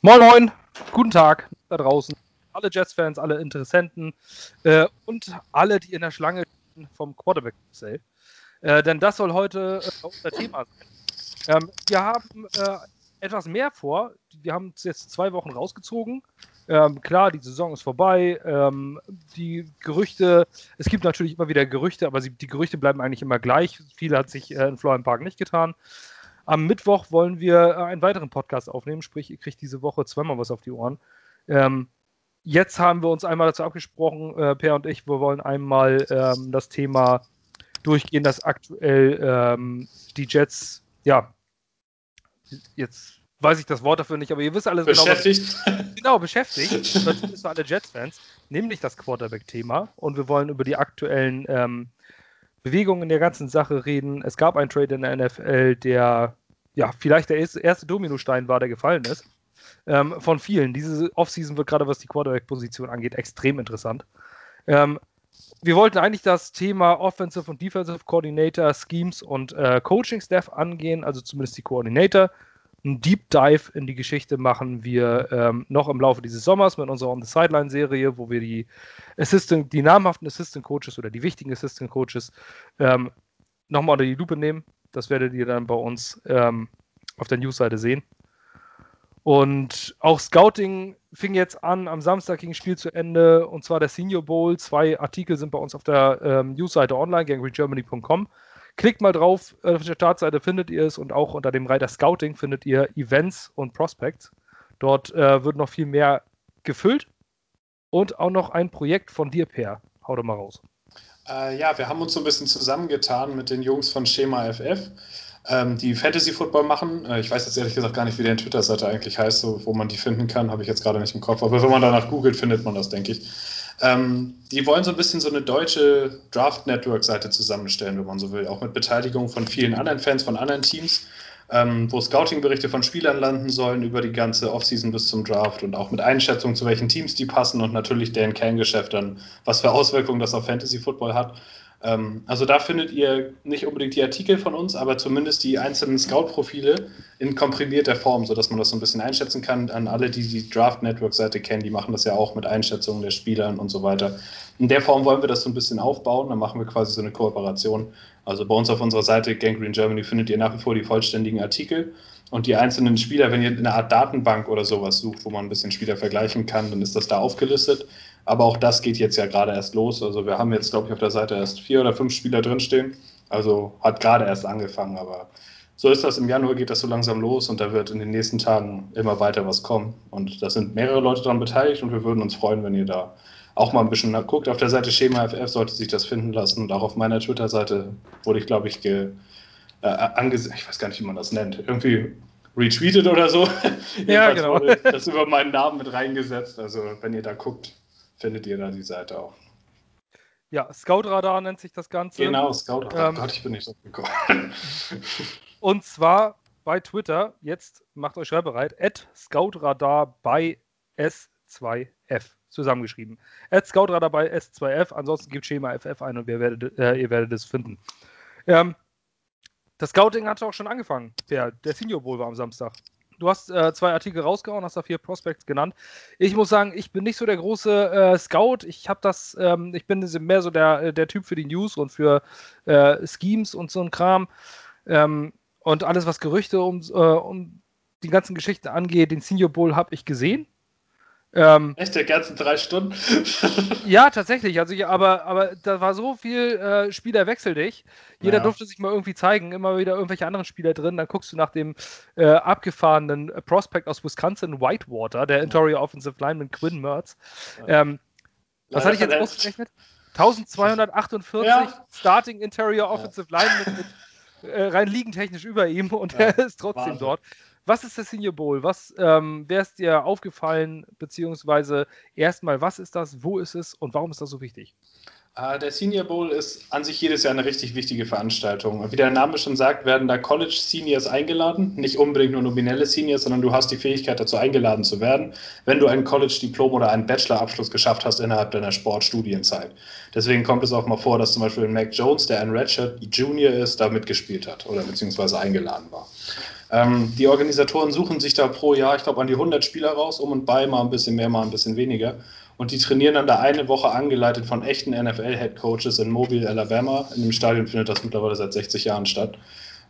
Moin Moin, guten Tag da draußen. Alle Jets-Fans, alle Interessenten äh, und alle, die in der Schlange vom quarterback sale äh, Denn das soll heute äh, unser Thema sein. Ähm, wir haben äh, etwas mehr vor. Wir haben uns jetzt zwei Wochen rausgezogen. Ähm, klar, die Saison ist vorbei. Ähm, die Gerüchte, es gibt natürlich immer wieder Gerüchte, aber sie, die Gerüchte bleiben eigentlich immer gleich. Viel hat sich äh, in Florian Park nicht getan. Am Mittwoch wollen wir äh, einen weiteren Podcast aufnehmen, sprich, ihr kriegt diese Woche zweimal was auf die Ohren. Ähm, jetzt haben wir uns einmal dazu abgesprochen, äh, Per und ich, wir wollen einmal ähm, das Thema durchgehen, dass aktuell ähm, die Jets, ja, jetzt weiß ich das Wort dafür nicht, aber ihr wisst alles beschäftigt. genau. Beschäftigt. Genau, beschäftigt. Das ist für alle Jets-Fans, nämlich das Quarterback-Thema. Und wir wollen über die aktuellen ähm, Bewegungen in der ganzen Sache reden. Es gab einen Trade in der NFL, der ja vielleicht der erste Dominostein war, der gefallen ist. Ähm, von vielen. Diese Offseason wird gerade, was die Quarterback-Position angeht, extrem interessant. Ähm, wir wollten eigentlich das Thema Offensive und Defensive Coordinator, Schemes und äh, Coaching-Staff angehen, also zumindest die Coordinator. Ein Deep Dive in die Geschichte machen wir ähm, noch im Laufe dieses Sommers mit unserer On the Sideline-Serie, wo wir die Assistant, die namhaften Assistant Coaches oder die wichtigen Assistant Coaches ähm, nochmal unter die Lupe nehmen. Das werdet ihr dann bei uns ähm, auf der Newsseite sehen. Und auch Scouting fing jetzt an. Am Samstag ging das Spiel zu Ende und zwar der Senior Bowl. Zwei Artikel sind bei uns auf der ähm, Newsseite online, gangregermany.com. Klickt mal drauf, äh, auf der Startseite findet ihr es und auch unter dem Reiter Scouting findet ihr Events und Prospects. Dort äh, wird noch viel mehr gefüllt und auch noch ein Projekt von dir, Per. Hau doch mal raus. Äh, ja, wir haben uns so ein bisschen zusammengetan mit den Jungs von Schema FF, ähm, die Fantasy Football machen. Äh, ich weiß jetzt ehrlich gesagt gar nicht, wie deren Twitter-Seite eigentlich heißt, so, wo man die finden kann, habe ich jetzt gerade nicht im Kopf. Aber wenn man danach googelt, findet man das, denke ich. Ähm, die wollen so ein bisschen so eine deutsche Draft-Network-Seite zusammenstellen, wenn man so will, auch mit Beteiligung von vielen anderen Fans von anderen Teams, ähm, wo Scouting-Berichte von Spielern landen sollen über die ganze Offseason bis zum Draft und auch mit Einschätzungen zu welchen Teams die passen und natürlich deren Kerngeschäft dann, was für Auswirkungen das auf Fantasy-Football hat. Ähm, also da findet ihr nicht unbedingt die Artikel von uns, aber zumindest die einzelnen Scout-Profile in komprimierter Form, sodass man das so ein bisschen einschätzen kann. An alle, die die Draft Network-Seite kennen, die machen das ja auch mit Einschätzungen der Spieler und so weiter. In der Form wollen wir das so ein bisschen aufbauen. Dann machen wir quasi so eine Kooperation. Also bei uns auf unserer Seite Gangrene Germany findet ihr nach wie vor die vollständigen Artikel und die einzelnen Spieler, wenn ihr eine Art Datenbank oder sowas sucht, wo man ein bisschen Spieler vergleichen kann, dann ist das da aufgelistet. Aber auch das geht jetzt ja gerade erst los. Also wir haben jetzt, glaube ich, auf der Seite erst vier oder fünf Spieler drinstehen. Also hat gerade erst angefangen, aber so ist das. Im Januar geht das so langsam los und da wird in den nächsten Tagen immer weiter was kommen. Und da sind mehrere Leute daran beteiligt und wir würden uns freuen, wenn ihr da auch mal ein bisschen guckt. Auf der Seite Schema FF sollte sich das finden lassen und auch auf meiner Twitter-Seite wurde ich, glaube ich, ge, äh, angesehen, ich weiß gar nicht, wie man das nennt, irgendwie retweetet oder so. ja, genau. das über meinen Namen mit reingesetzt. Also wenn ihr da guckt, findet ihr da die Seite auch. Ja, Scout-Radar nennt sich das Ganze. Genau, Scout-Radar. Ähm, Gott, ich bin nicht so gekommen. und zwar bei Twitter, jetzt macht euch schreibbereit, at Scoutradar bei S2F zusammengeschrieben. At Scoutradar bei S2F, ansonsten gibt Schema FF ein und werdet, äh, ihr werdet es finden. Ähm, das Scouting hatte auch schon angefangen. Der, der Senior Bowl war am Samstag. Du hast äh, zwei Artikel rausgehauen, hast da vier Prospects genannt. Ich muss sagen, ich bin nicht so der große äh, Scout. Ich habe das, ähm, ich bin mehr so der, äh, der Typ für die News und für äh, Schemes und so ein Kram. Ähm, und alles, was Gerüchte um, äh, um die ganzen Geschichten angeht, den Senior Bowl habe ich gesehen. Ähm, Echt, der ganzen drei Stunden? ja, tatsächlich. Also, ja, aber, aber da war so viel äh, Spieler wechseldig. Jeder ja. durfte sich mal irgendwie zeigen, immer wieder irgendwelche anderen Spieler drin. Dann guckst du nach dem äh, abgefahrenen Prospect aus Wisconsin, Whitewater, der Interior Offensive Lineman Quinn Mertz. Ähm, was hatte ich jetzt ausgerechnet? 1248 ja. Starting Interior Offensive ja. Lineman mit, äh, rein liegentechnisch über ihm und er ist trotzdem Wahnsinn. dort. Was ist das Senior Bowl? Was ähm, wäre es dir aufgefallen, beziehungsweise erstmal, was ist das, wo ist es und warum ist das so wichtig? Ah, der Senior Bowl ist an sich jedes Jahr eine richtig wichtige Veranstaltung. Wie der Name schon sagt, werden da College Seniors eingeladen. Nicht unbedingt nur nominelle Seniors, sondern du hast die Fähigkeit dazu eingeladen zu werden, wenn du ein College-Diplom oder einen Bachelor-Abschluss geschafft hast innerhalb deiner Sportstudienzeit. Deswegen kommt es auch mal vor, dass zum Beispiel Mac Jones, der ein Redshirt Junior ist, da mitgespielt hat oder beziehungsweise eingeladen war. Ähm, die Organisatoren suchen sich da pro Jahr, ich glaube, an die 100 Spieler raus, um und bei, mal ein bisschen mehr, mal ein bisschen weniger. Und die trainieren dann da eine Woche angeleitet von echten NFL-Head-Coaches in Mobile, Alabama. In dem Stadion findet das mittlerweile seit 60 Jahren statt.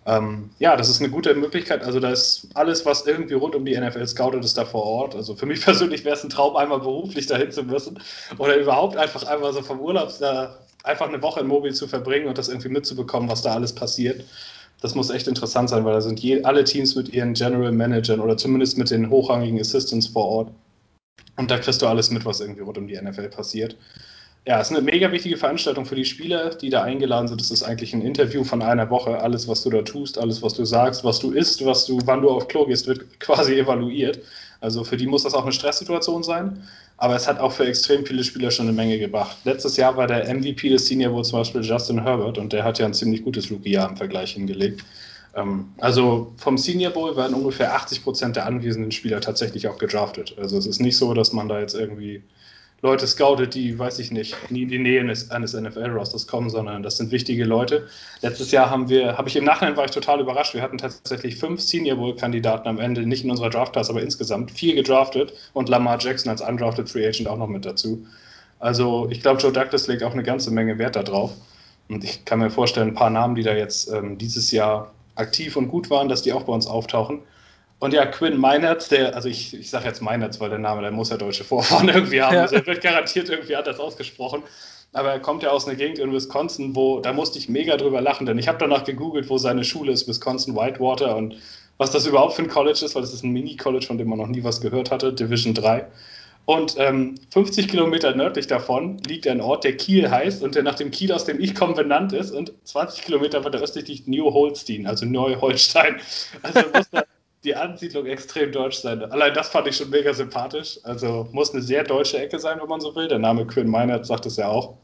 Ähm, ja, das ist eine gute Möglichkeit. Also da ist alles, was irgendwie rund um die NFL scoutet, ist da vor Ort. Also für mich persönlich wäre es ein Traum, einmal beruflich dahin zu müssen oder überhaupt einfach einmal so vom Urlaub da einfach eine Woche in Mobile zu verbringen und das irgendwie mitzubekommen, was da alles passiert. Das muss echt interessant sein, weil da sind je, alle Teams mit ihren General Managern oder zumindest mit den hochrangigen Assistants vor Ort. Und da kriegst du alles mit, was irgendwie rund um die NFL passiert. Ja, es ist eine mega wichtige Veranstaltung für die Spieler, die da eingeladen sind. Es ist eigentlich ein Interview von einer Woche. Alles, was du da tust, alles, was du sagst, was du isst, was du, wann du auf Klo gehst, wird quasi evaluiert. Also für die muss das auch eine Stresssituation sein. Aber es hat auch für extrem viele Spieler schon eine Menge gebracht. Letztes Jahr war der MVP des Senior Bowl zum Beispiel Justin Herbert und der hat ja ein ziemlich gutes Rookie-Jahr im Vergleich hingelegt. Ähm, also vom Senior Bowl werden ungefähr 80 Prozent der anwesenden Spieler tatsächlich auch gedraftet. Also es ist nicht so, dass man da jetzt irgendwie Leute scoutet, die, weiß ich nicht, nie in die Nähe eines, eines NFL-Rosters kommen, sondern das sind wichtige Leute. Letztes Jahr haben wir, habe ich im Nachhinein war ich total überrascht. Wir hatten tatsächlich fünf Senior Bowl-Kandidaten am Ende, nicht in unserer Draft-Class, aber insgesamt vier gedraftet und Lamar Jackson als undrafted Free Agent auch noch mit dazu. Also ich glaube, Joe Douglas legt auch eine ganze Menge Wert darauf. Und ich kann mir vorstellen, ein paar Namen, die da jetzt ähm, dieses Jahr aktiv und gut waren, dass die auch bei uns auftauchen. Und ja, Quinn Meinertz, der, also ich, ich sage jetzt Meinertz, weil der Name, der muss ja deutsche Vorfahren irgendwie haben. Ja. Also er wird garantiert irgendwie anders ausgesprochen. Aber er kommt ja aus einer Gegend in Wisconsin, wo, da musste ich mega drüber lachen, denn ich habe danach gegoogelt, wo seine Schule ist, Wisconsin Whitewater und was das überhaupt für ein College ist, weil das ist ein Mini-College, von dem man noch nie was gehört hatte, Division 3. Und ähm, 50 Kilometer nördlich davon liegt ein Ort, der Kiel heißt und der nach dem Kiel, aus dem ich komme, benannt ist. Und 20 Kilometer weiter östlich liegt New Holstein, also Neu-Holstein. Also muss da die Ansiedlung extrem deutsch sein. Allein das fand ich schon mega sympathisch. Also muss eine sehr deutsche Ecke sein, wenn man so will. Der Name Quinn Meinert sagt es ja auch.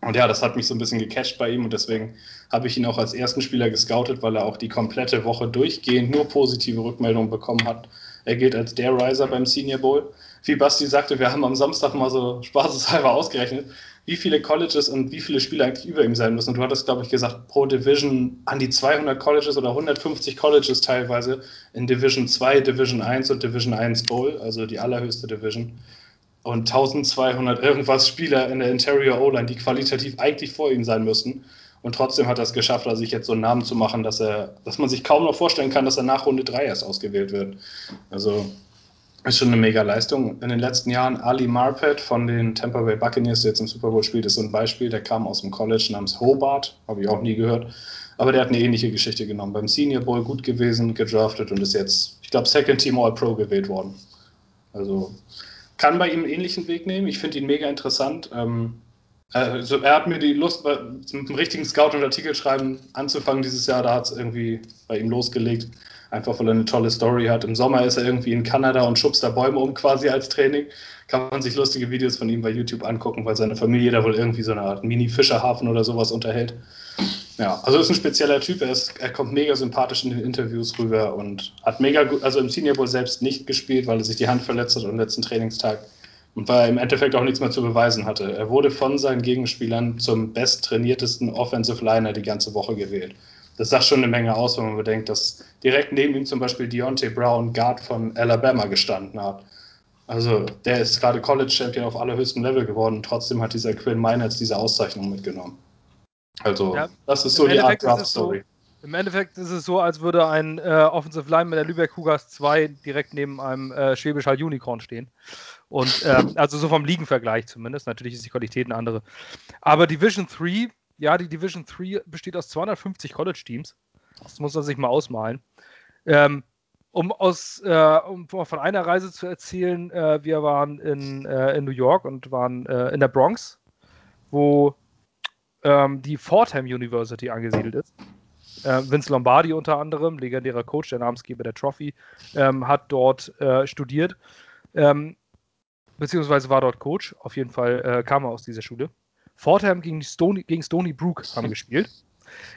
Und ja, das hat mich so ein bisschen gecatcht bei ihm und deswegen habe ich ihn auch als ersten Spieler gescoutet, weil er auch die komplette Woche durchgehend nur positive Rückmeldungen bekommen hat. Er gilt als der Riser beim Senior Bowl wie Basti sagte, wir haben am Samstag mal so spaßeshalber ausgerechnet, wie viele Colleges und wie viele Spieler eigentlich über ihm sein müssen. Und du hattest, glaube ich, gesagt, pro Division an die 200 Colleges oder 150 Colleges teilweise in Division 2, Division 1 und Division 1 Bowl, also die allerhöchste Division. Und 1200 irgendwas Spieler in der Interior O-Line, die qualitativ eigentlich vor ihm sein müssten. Und trotzdem hat er es geschafft, sich jetzt so einen Namen zu machen, dass er, dass man sich kaum noch vorstellen kann, dass er nach Runde 3 erst ausgewählt wird. Also ist schon eine mega Leistung. In den letzten Jahren Ali Marpet von den Tampa Bay Buccaneers, der jetzt im Super Bowl spielt, ist so ein Beispiel. Der kam aus dem College namens Hobart, habe ich auch nie gehört. Aber der hat eine ähnliche Geschichte genommen. Beim Senior Bowl gut gewesen, gedraftet und ist jetzt, ich glaube, Second Team All-Pro gewählt worden. Also kann bei ihm einen ähnlichen Weg nehmen. Ich finde ihn mega interessant. Ähm, also er hat mir die Lust, mit einem richtigen Scout und Artikel schreiben anzufangen dieses Jahr, da hat es irgendwie bei ihm losgelegt einfach weil er eine tolle Story hat. Im Sommer ist er irgendwie in Kanada und schubst da Bäume um quasi als Training. Kann man sich lustige Videos von ihm bei YouTube angucken, weil seine Familie da wohl irgendwie so eine Art Mini-Fischerhafen oder sowas unterhält. Ja, also ist ein spezieller Typ. Er, ist, er kommt mega sympathisch in den Interviews rüber und hat mega gut, also im Senior Bowl selbst nicht gespielt, weil er sich die Hand verletzt hat am letzten Trainingstag und weil er im Endeffekt auch nichts mehr zu beweisen hatte. Er wurde von seinen Gegenspielern zum besttrainiertesten Offensive Liner die ganze Woche gewählt das sagt schon eine Menge aus, wenn man bedenkt, dass direkt neben ihm zum Beispiel Deontay Brown, Guard von Alabama, gestanden hat. Also der ist gerade College Champion auf allerhöchstem Level geworden. Trotzdem hat dieser Quinn Meinertz diese Auszeichnung mitgenommen. Also ja, das ist so die Art Draft Story. So, Im Endeffekt ist es so, als würde ein äh, Offensive Line mit der Lübeck Cougars 2 direkt neben einem äh, Schwäbisch Hall Unicorn stehen. Und ähm, also so vom Ligenvergleich zumindest. Natürlich ist die Qualität eine andere. Aber Division 3 ja, die Division 3 besteht aus 250 College-Teams. Das muss man sich mal ausmalen. Ähm, um, aus, äh, um von einer Reise zu erzählen, äh, wir waren in, äh, in New York und waren äh, in der Bronx, wo ähm, die Fordham University angesiedelt ist. Äh, Vince Lombardi unter anderem, legendärer Coach, der Namensgeber der Trophy, ähm, hat dort äh, studiert, ähm, beziehungsweise war dort Coach. Auf jeden Fall kam er aus dieser Schule. Fordham gegen Stony, gegen Stony Brook haben gespielt.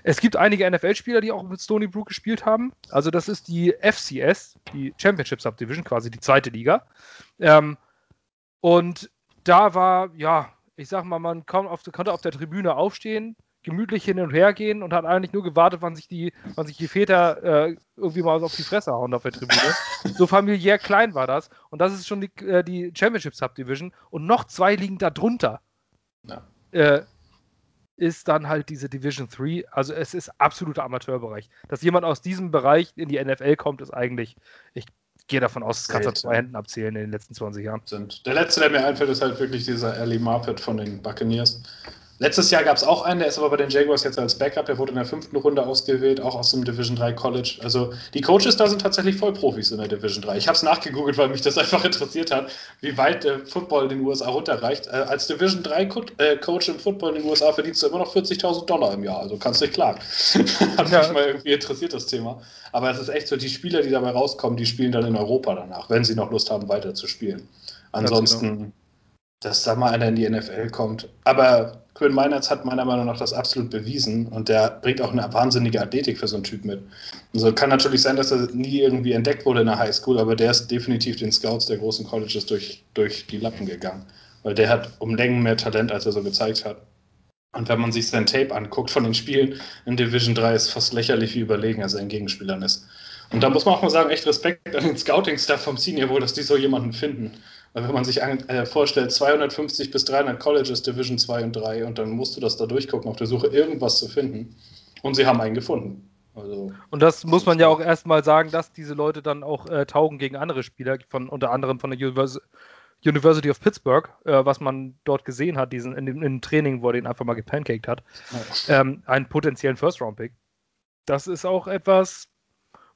Es gibt einige NFL-Spieler, die auch mit Stony Brook gespielt haben. Also das ist die FCS, die Championship Subdivision, quasi die zweite Liga. Ähm, und da war, ja, ich sag mal, man auf, konnte auf der Tribüne aufstehen, gemütlich hin und her gehen und hat eigentlich nur gewartet, wann sich die, wann sich die Väter äh, irgendwie mal auf die Fresse hauen auf der Tribüne. so familiär klein war das. Und das ist schon die, äh, die Championship Subdivision. Und noch zwei liegen da drunter. Ja. Äh, ist dann halt diese Division 3. Also es ist absoluter Amateurbereich. Dass jemand aus diesem Bereich in die NFL kommt, ist eigentlich, ich gehe davon aus, das kannst du zwei Händen abzählen in den letzten 20 Jahren. Sind. Der letzte, der mir einfällt, ist halt wirklich dieser Ali Marpet von den Buccaneers. Letztes Jahr gab es auch einen, der ist aber bei den Jaguars jetzt als Backup, der wurde in der fünften Runde ausgewählt, auch aus dem Division 3 College. Also die Coaches da sind tatsächlich Vollprofis in der Division 3. Ich habe es nachgegoogelt, weil mich das einfach interessiert hat, wie weit der Football in den USA runterreicht. Äh, als Division 3 Co äh, Coach im Football in den USA verdienst du immer noch 40.000 Dollar im Jahr, also kannst du dich klagen. hat ja. mich mal irgendwie interessiert, das Thema. Aber es ist echt so, die Spieler, die dabei rauskommen, die spielen dann in Europa danach, wenn sie noch Lust haben, weiter zu spielen. Genau. Ansonsten, dass da mal einer in die NFL kommt. Aber Quinn Meinertz hat meiner Meinung nach das absolut bewiesen und der bringt auch eine wahnsinnige Athletik für so einen Typ mit. Also kann natürlich sein, dass er nie irgendwie entdeckt wurde in der Highschool, aber der ist definitiv den Scouts der großen Colleges durch, durch die Lappen gegangen, weil der hat um Längen mehr Talent, als er so gezeigt hat. Und wenn man sich sein Tape anguckt von den Spielen in Division 3, ist fast lächerlich, wie überlegen er seinen Gegenspielern ist. Und da muss man auch mal sagen, echt Respekt an den Scouting-Staff vom Senior Bowl, dass die so jemanden finden. Weil wenn man sich an, äh, vorstellt, 250 bis 300 Colleges, Division 2 und 3, und dann musst du das da durchgucken, auf der Suche irgendwas zu finden. Und sie haben einen gefunden. Also, und das muss man ja auch erstmal sagen, dass diese Leute dann auch äh, taugen gegen andere Spieler, von unter anderem von der Univers University of Pittsburgh, äh, was man dort gesehen hat, diesen, in, dem, in dem Training, wo er den einfach mal gepancaked hat, ja. ähm, einen potenziellen First-Round-Pick. Das ist auch etwas,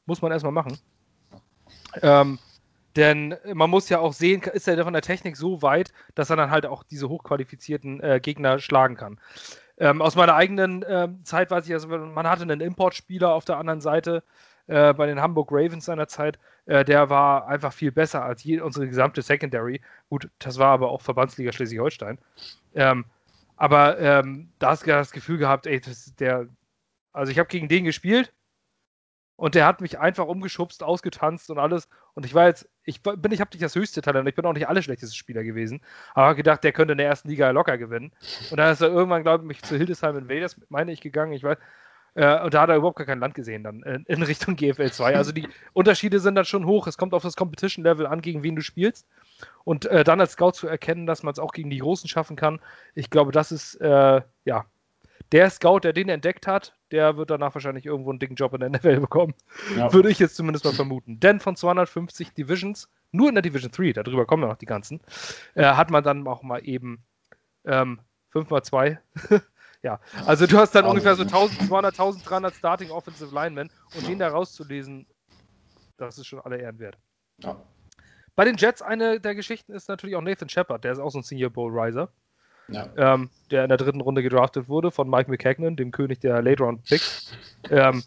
muss man erstmal machen. Ähm, denn man muss ja auch sehen, ist er von der Technik so weit, dass er dann halt auch diese hochqualifizierten äh, Gegner schlagen kann. Ähm, aus meiner eigenen ähm, Zeit weiß ich, also man hatte einen Importspieler auf der anderen Seite äh, bei den Hamburg Ravens seiner Zeit, äh, der war einfach viel besser als je, unsere gesamte Secondary. Gut, das war aber auch Verbandsliga Schleswig-Holstein. Ähm, aber ähm, da hast du das Gefühl gehabt, ey, das der, also ich habe gegen den gespielt und der hat mich einfach umgeschubst, ausgetanzt und alles. Und ich war jetzt, ich bin, ich habe nicht das höchste Talent, ich bin auch nicht alle schlechteste Spieler gewesen. Aber gedacht, der könnte in der ersten Liga locker gewinnen. Und dann ist er irgendwann, glaube ich, zu Hildesheim Invaders, meine ich, gegangen. Ich weiß. Äh, und da hat er überhaupt gar kein Land gesehen dann in, in Richtung GFL 2. Also die Unterschiede sind dann schon hoch. Es kommt auf das Competition-Level an, gegen wen du spielst. Und äh, dann als Scout zu erkennen, dass man es auch gegen die Großen schaffen kann, ich glaube, das ist, äh, ja, der Scout, der den entdeckt hat, der wird danach wahrscheinlich irgendwo einen dicken Job in der NFL bekommen. Ja. Würde ich jetzt zumindest mal vermuten. Denn von 250 Divisions, nur in der Division 3, darüber kommen noch die ganzen, äh, hat man dann auch mal eben ähm, 5 mal 2. ja, also du hast dann ungefähr so 1200, 1300 Starting Offensive Linemen und den da rauszulesen, das ist schon alle Ehren wert. Ja. Bei den Jets eine der Geschichten ist natürlich auch Nathan Shepard, der ist auch so ein Senior Bowl Riser ähm, der in der dritten Runde gedraftet wurde von Mike McCagnon, dem König der Late-Round-Picks. Ähm,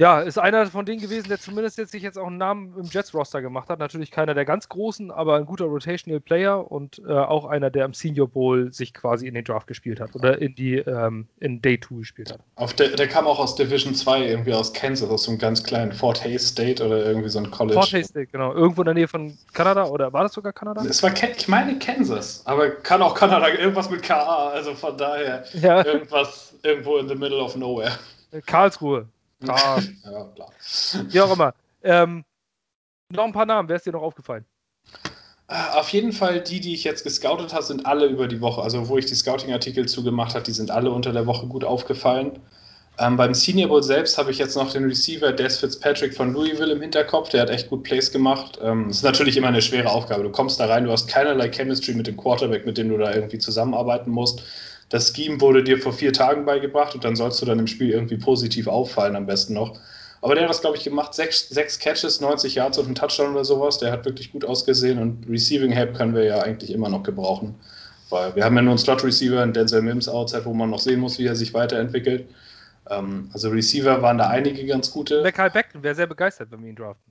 ja, ist einer von denen gewesen, der zumindest jetzt sich jetzt auch einen Namen im Jets-Roster gemacht hat. Natürlich keiner der ganz großen, aber ein guter Rotational Player und äh, auch einer, der im Senior Bowl sich quasi in den Draft gespielt hat oder in die ähm, in Day 2 gespielt hat. Auf der, der kam auch aus Division 2, irgendwie aus Kansas, aus so einem ganz kleinen Fort Hays State oder irgendwie so ein College. Fort Hays State, genau. Irgendwo in der Nähe von Kanada oder war das sogar Kanada? Es war, ich meine Kansas, aber kann auch Kanada, irgendwas mit KA, also von daher ja. irgendwas irgendwo in the middle of nowhere. Karlsruhe. Ja, klar. Wie auch immer. Ähm, noch ein paar Namen, wer ist dir noch aufgefallen? Äh, auf jeden Fall, die, die ich jetzt gescoutet habe, sind alle über die Woche. Also, wo ich die Scouting-Artikel zugemacht habe, die sind alle unter der Woche gut aufgefallen. Ähm, beim Senior Bowl selbst habe ich jetzt noch den Receiver Des Fitzpatrick von Louisville im Hinterkopf. Der hat echt gut Plays gemacht. Ähm, ist natürlich immer eine schwere Aufgabe. Du kommst da rein, du hast keinerlei Chemistry mit dem Quarterback, mit dem du da irgendwie zusammenarbeiten musst. Das Scheme wurde dir vor vier Tagen beigebracht und dann sollst du dann im Spiel irgendwie positiv auffallen, am besten noch. Aber der hat das, glaube ich, gemacht. Sechs, sechs Catches, 90 Yards und ein Touchdown oder sowas. Der hat wirklich gut ausgesehen und Receiving Help können wir ja eigentlich immer noch gebrauchen. Weil wir haben ja nur einen Slot-Receiver, einen Denzel Mims outside, wo man noch sehen muss, wie er sich weiterentwickelt. Ähm, also Receiver waren da einige ganz gute. Der Karl Beckton wäre sehr begeistert, wenn wir ihn draften.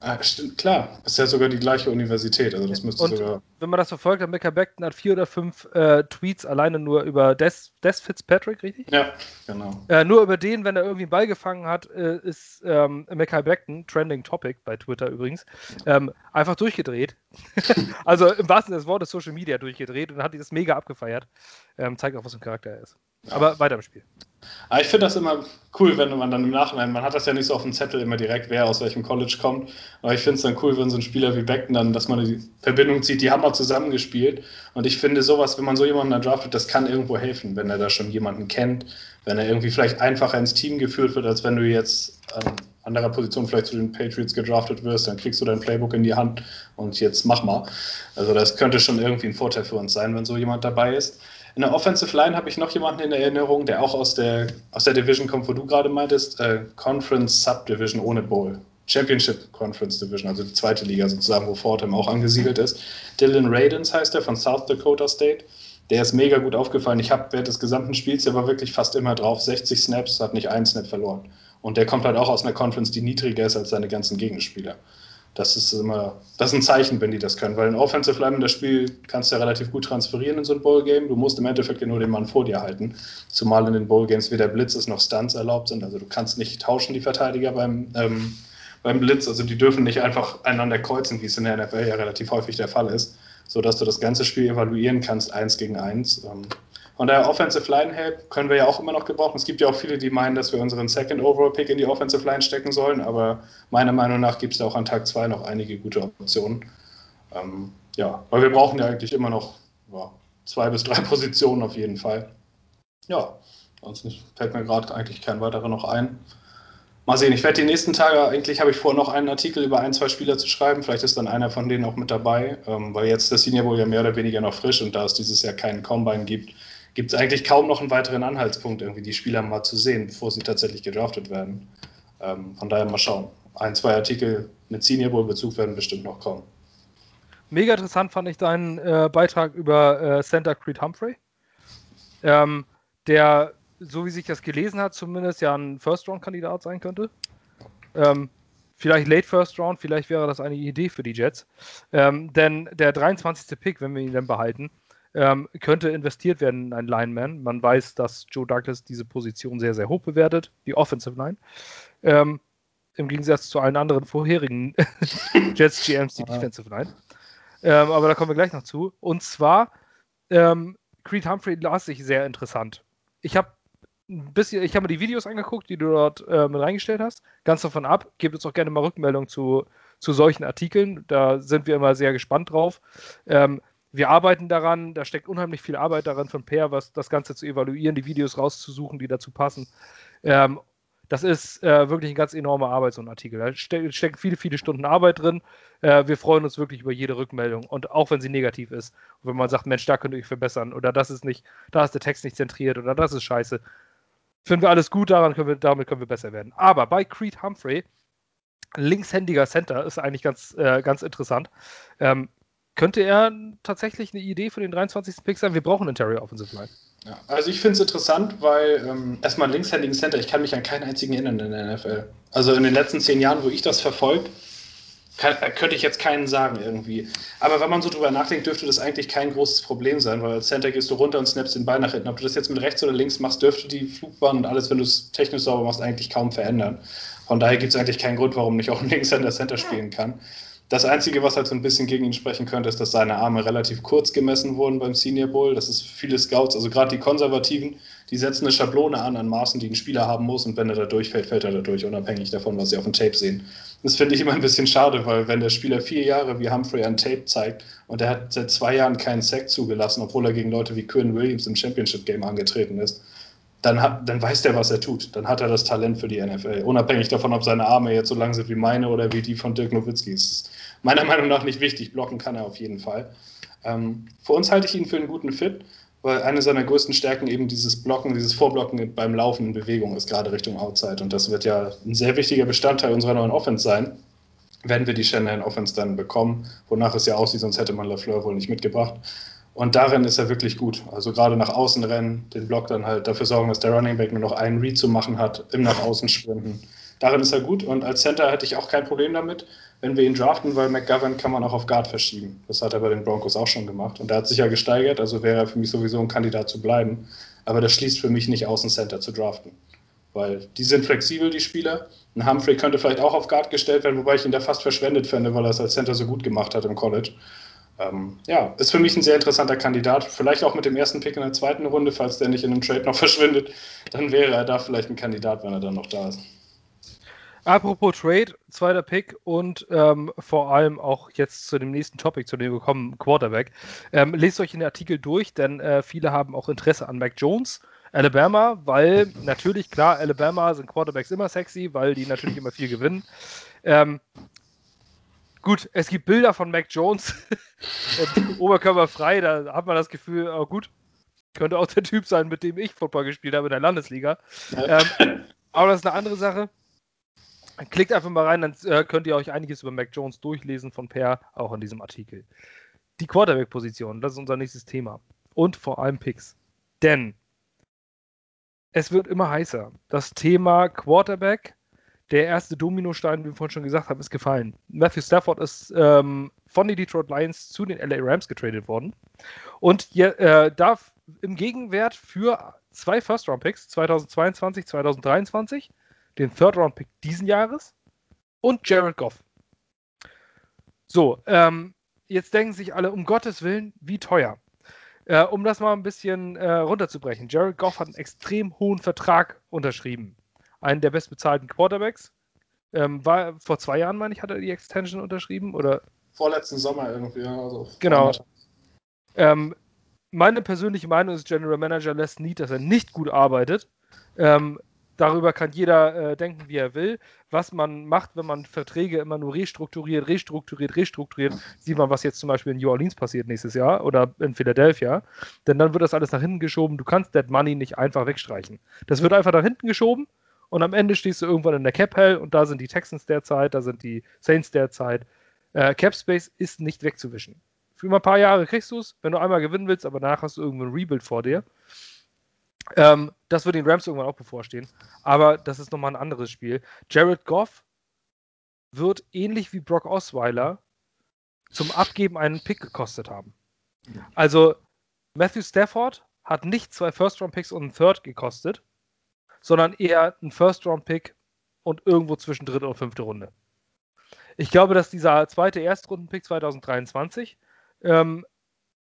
Ah, stimmt, klar. Ist ja sogar die gleiche Universität, also das müsste Und sogar. wenn man das verfolgt, dann Mecca Beckton hat vier oder fünf äh, Tweets alleine nur über Des, Des Fitzpatrick, richtig? Ja, genau. Äh, nur über den, wenn er irgendwie einen Ball gefangen hat, äh, ist ähm, Beckton, Trending Topic bei Twitter übrigens, ähm, einfach durchgedreht. also im wahrsten Sinne des Wortes Social Media durchgedreht und hat das mega abgefeiert. Ähm, zeigt auch, was für ein Charakter er ist. Aber weiter im Spiel. Aber ich finde das immer cool, wenn man dann im Nachhinein, man hat das ja nicht so auf dem Zettel immer direkt, wer aus welchem College kommt. Aber ich finde es dann cool, wenn so ein Spieler wie Beckton dann, dass man die Verbindung zieht, die haben auch zusammengespielt. Und ich finde sowas, wenn man so jemanden dann draftet, das kann irgendwo helfen, wenn er da schon jemanden kennt, wenn er irgendwie vielleicht einfacher ins Team geführt wird, als wenn du jetzt an anderer Position vielleicht zu den Patriots gedraftet wirst, dann kriegst du dein Playbook in die Hand und jetzt mach mal. Also das könnte schon irgendwie ein Vorteil für uns sein, wenn so jemand dabei ist. In der Offensive Line habe ich noch jemanden in Erinnerung, der auch aus der, aus der Division kommt, wo du gerade meintest, äh, Conference Subdivision ohne Bowl. Championship Conference Division, also die zweite Liga sozusagen, wo Fordham auch angesiedelt ist. Dylan Radens heißt er von South Dakota State. Der ist mega gut aufgefallen. Ich habe während des gesamten Spiels, der war wirklich fast immer drauf, 60 Snaps, hat nicht einen Snap verloren. Und der kommt halt auch aus einer Conference, die niedriger ist als seine ganzen Gegenspieler das ist immer, das ist ein Zeichen, wenn die das können, weil ein Offensive Lineman das Spiel kannst du ja relativ gut transferieren in so ein Bowl-Game. Du musst im Endeffekt nur den Mann vor dir halten, zumal in den Bowl-Games weder Blitzes noch Stunts erlaubt sind. Also du kannst nicht tauschen, die Verteidiger beim, ähm, beim Blitz. Also die dürfen nicht einfach einander kreuzen, wie es in der NFL ja relativ häufig der Fall ist, sodass du das ganze Spiel evaluieren kannst, eins gegen eins. Ähm, von daher Offensive Line Help können wir ja auch immer noch gebrauchen. Es gibt ja auch viele, die meinen, dass wir unseren Second Overall Pick in die Offensive Line stecken sollen, aber meiner Meinung nach gibt es da auch an Tag 2 noch einige gute Optionen. Ähm, ja, weil wir brauchen ja eigentlich immer noch ja, zwei bis drei Positionen auf jeden Fall. Ja, sonst fällt mir gerade eigentlich kein weiterer noch ein. Mal sehen, ich werde die nächsten Tage, eigentlich habe ich vor, noch einen Artikel über ein, zwei Spieler zu schreiben. Vielleicht ist dann einer von denen auch mit dabei, ähm, weil jetzt das Senior Bowl ja mehr oder weniger noch frisch und da es dieses Jahr keinen Combine gibt, gibt es eigentlich kaum noch einen weiteren Anhaltspunkt, irgendwie die Spieler mal zu sehen, bevor sie tatsächlich gedraftet werden. Ähm, von daher mal schauen. Ein, zwei Artikel mit Senior Bowl-Bezug werden bestimmt noch kommen. Mega interessant fand ich deinen äh, Beitrag über äh, Santa Creed Humphrey, ähm, der, so wie sich das gelesen hat, zumindest ja ein First-Round-Kandidat sein könnte. Ähm, vielleicht Late First Round, vielleicht wäre das eine Idee für die Jets. Ähm, denn der 23. Pick, wenn wir ihn dann behalten, ähm, könnte investiert werden in einen Lineman. Man weiß, dass Joe Douglas diese Position sehr, sehr hoch bewertet, die Offensive Line. Ähm, Im Gegensatz zu allen anderen vorherigen Jets GMs, die Defensive Line. Ähm, aber da kommen wir gleich noch zu. Und zwar, ähm, Creed Humphrey las sich sehr interessant. Ich habe ein bisschen, ich habe mir die Videos angeguckt, die du dort äh, mit reingestellt hast. Ganz davon ab. Gebt uns auch gerne mal Rückmeldung zu, zu solchen Artikeln. Da sind wir immer sehr gespannt drauf. Ähm, wir arbeiten daran, da steckt unheimlich viel Arbeit daran von Per, was das Ganze zu evaluieren, die Videos rauszusuchen, die dazu passen. Ähm, das ist äh, wirklich eine ganz enorme Arbeit, so ein Artikel. Da ste stecken viele, viele Stunden Arbeit drin. Äh, wir freuen uns wirklich über jede Rückmeldung und auch wenn sie negativ ist. Wenn man sagt, Mensch, da könnt ihr euch verbessern oder das ist nicht, da ist der Text nicht zentriert oder das ist scheiße. Finden wir alles gut, daran können wir, damit können wir besser werden. Aber bei Creed Humphrey, linkshändiger Center, ist eigentlich ganz, äh, ganz interessant. Ähm, könnte er tatsächlich eine Idee für den 23. Pick sein? Wir brauchen Interior Offensive Line. Ja, also ich finde es interessant, weil ähm, erstmal linkshändigen Center, ich kann mich an keinen einzigen erinnern in der NFL. Also in den letzten zehn Jahren, wo ich das verfolgt, könnte ich jetzt keinen sagen irgendwie. Aber wenn man so drüber nachdenkt, dürfte das eigentlich kein großes Problem sein, weil als Center gehst du runter und snaps den Ball nach hinten. Ob du das jetzt mit rechts oder links machst, dürfte die Flugbahn und alles, wenn du es technisch sauber machst, eigentlich kaum verändern. Von daher gibt es eigentlich keinen Grund, warum nicht auch ein Linkshänder Center spielen kann. Das Einzige, was halt so ein bisschen gegen ihn sprechen könnte, ist, dass seine Arme relativ kurz gemessen wurden beim Senior Bowl. Das ist viele Scouts, also gerade die Konservativen, die setzen eine Schablone an an Maßen, die ein Spieler haben muss und wenn er da durchfällt, fällt er da durch, unabhängig davon, was sie auf dem Tape sehen. Das finde ich immer ein bisschen schade, weil wenn der Spieler vier Jahre wie Humphrey an Tape zeigt und er hat seit zwei Jahren keinen Sack zugelassen, obwohl er gegen Leute wie Quinn Williams im Championship Game angetreten ist, dann, hat, dann weiß der, was er tut. Dann hat er das Talent für die NFL. Unabhängig davon, ob seine Arme jetzt so lang sind wie meine oder wie die von Dirk Nowitzki. Ist meiner Meinung nach nicht wichtig. Blocken kann er auf jeden Fall. Ähm, für uns halte ich ihn für einen guten Fit, weil eine seiner größten Stärken eben dieses Blocken, dieses Vorblocken beim Laufen in Bewegung ist, gerade Richtung Outside. Und das wird ja ein sehr wichtiger Bestandteil unserer neuen Offense sein, wenn wir die Shanahan Offense dann bekommen, wonach es ja aussieht, sonst hätte man LaFleur wohl nicht mitgebracht. Und darin ist er wirklich gut. Also gerade nach außen rennen, den Block dann halt dafür sorgen, dass der Running Back nur noch einen Read zu machen hat, im nach außen sprinten. Darin ist er gut und als Center hätte ich auch kein Problem damit, wenn wir ihn draften, weil McGovern kann man auch auf Guard verschieben. Das hat er bei den Broncos auch schon gemacht und er hat sich ja gesteigert, also wäre er für mich sowieso ein Kandidat zu bleiben. Aber das schließt für mich nicht aus, einen Center zu draften. Weil die sind flexibel, die Spieler. Ein Humphrey könnte vielleicht auch auf Guard gestellt werden, wobei ich ihn da fast verschwendet fände, weil er es als Center so gut gemacht hat im College. Ähm, ja, ist für mich ein sehr interessanter Kandidat. Vielleicht auch mit dem ersten Pick in der zweiten Runde, falls der nicht in einem Trade noch verschwindet, dann wäre er da vielleicht ein Kandidat, wenn er dann noch da ist. Apropos Trade, zweiter Pick und ähm, vor allem auch jetzt zu dem nächsten Topic, zu dem wir kommen, Quarterback. Ähm, lest euch den Artikel durch, denn äh, viele haben auch Interesse an Mac Jones. Alabama, weil natürlich, klar, Alabama sind Quarterbacks immer sexy, weil die natürlich immer viel gewinnen. Ähm, gut, es gibt Bilder von Mac Jones, oberkörperfrei, da hat man das Gefühl, oh gut, könnte auch der Typ sein, mit dem ich Football gespielt habe in der Landesliga. Ähm, aber das ist eine andere Sache. Klickt einfach mal rein, dann äh, könnt ihr euch einiges über Mac Jones durchlesen von Per, auch in diesem Artikel. Die Quarterback-Position, das ist unser nächstes Thema. Und vor allem Picks. Denn es wird immer heißer. Das Thema Quarterback, der erste Dominostein, wie wir vorhin schon gesagt haben, ist gefallen. Matthew Stafford ist ähm, von den Detroit Lions zu den LA Rams getradet worden. Und hier, äh, darf im Gegenwert für zwei First-Round-Picks, 2022, 2023, den Third-Round-Pick diesen Jahres und Jared Goff. So, ähm, jetzt denken sich alle, um Gottes Willen, wie teuer. Äh, um das mal ein bisschen äh, runterzubrechen. Jared Goff hat einen extrem hohen Vertrag unterschrieben. Einen der bestbezahlten Quarterbacks. Ähm, war vor zwei Jahren, meine ich, hat er die Extension unterschrieben? Oder? Vorletzten Sommer irgendwie, ja. Also genau. Ähm, meine persönliche Meinung ist, General Manager Les Need, dass er nicht gut arbeitet. Ähm, Darüber kann jeder äh, denken, wie er will. Was man macht, wenn man Verträge immer nur restrukturiert, restrukturiert, restrukturiert, sieht man, was jetzt zum Beispiel in New Orleans passiert nächstes Jahr oder in Philadelphia. Denn dann wird das alles nach hinten geschoben. Du kannst Dead Money nicht einfach wegstreichen. Das wird einfach nach hinten geschoben und am Ende stehst du irgendwann in der Cap Hell und da sind die Texans derzeit, da sind die Saints derzeit. Äh, Cap Space ist nicht wegzuwischen. Für immer ein paar Jahre kriegst du es, wenn du einmal gewinnen willst, aber danach hast du irgendwo ein Rebuild vor dir. Ähm, das wird den Rams irgendwann auch bevorstehen. Aber das ist nochmal ein anderes Spiel. Jared Goff wird ähnlich wie Brock Osweiler zum Abgeben einen Pick gekostet haben. Also Matthew Stafford hat nicht zwei First-Round-Picks und einen Third gekostet, sondern eher einen First-Round-Pick und irgendwo zwischen dritte und fünfte Runde. Ich glaube, dass dieser zweite Erstrunden-Pick 2023 ähm,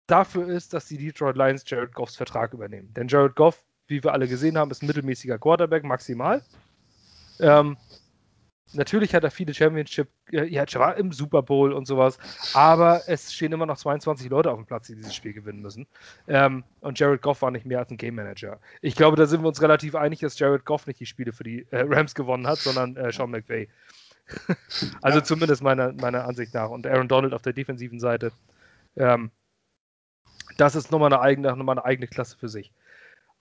dafür ist, dass die Detroit Lions Jared Goffs Vertrag übernehmen. Denn Jared Goff wie wir alle gesehen haben, ist ein mittelmäßiger Quarterback maximal. Ähm, natürlich hat er viele Championship, äh, ja, war im Super Bowl und sowas, aber es stehen immer noch 22 Leute auf dem Platz, die dieses Spiel gewinnen müssen. Ähm, und Jared Goff war nicht mehr als ein Game Manager. Ich glaube, da sind wir uns relativ einig, dass Jared Goff nicht die Spiele für die äh, Rams gewonnen hat, sondern äh, Sean McVay. also ja. zumindest meiner, meiner Ansicht nach. Und Aaron Donald auf der defensiven Seite. Ähm, das ist nochmal eine eigene, nochmal eine eigene Klasse für sich.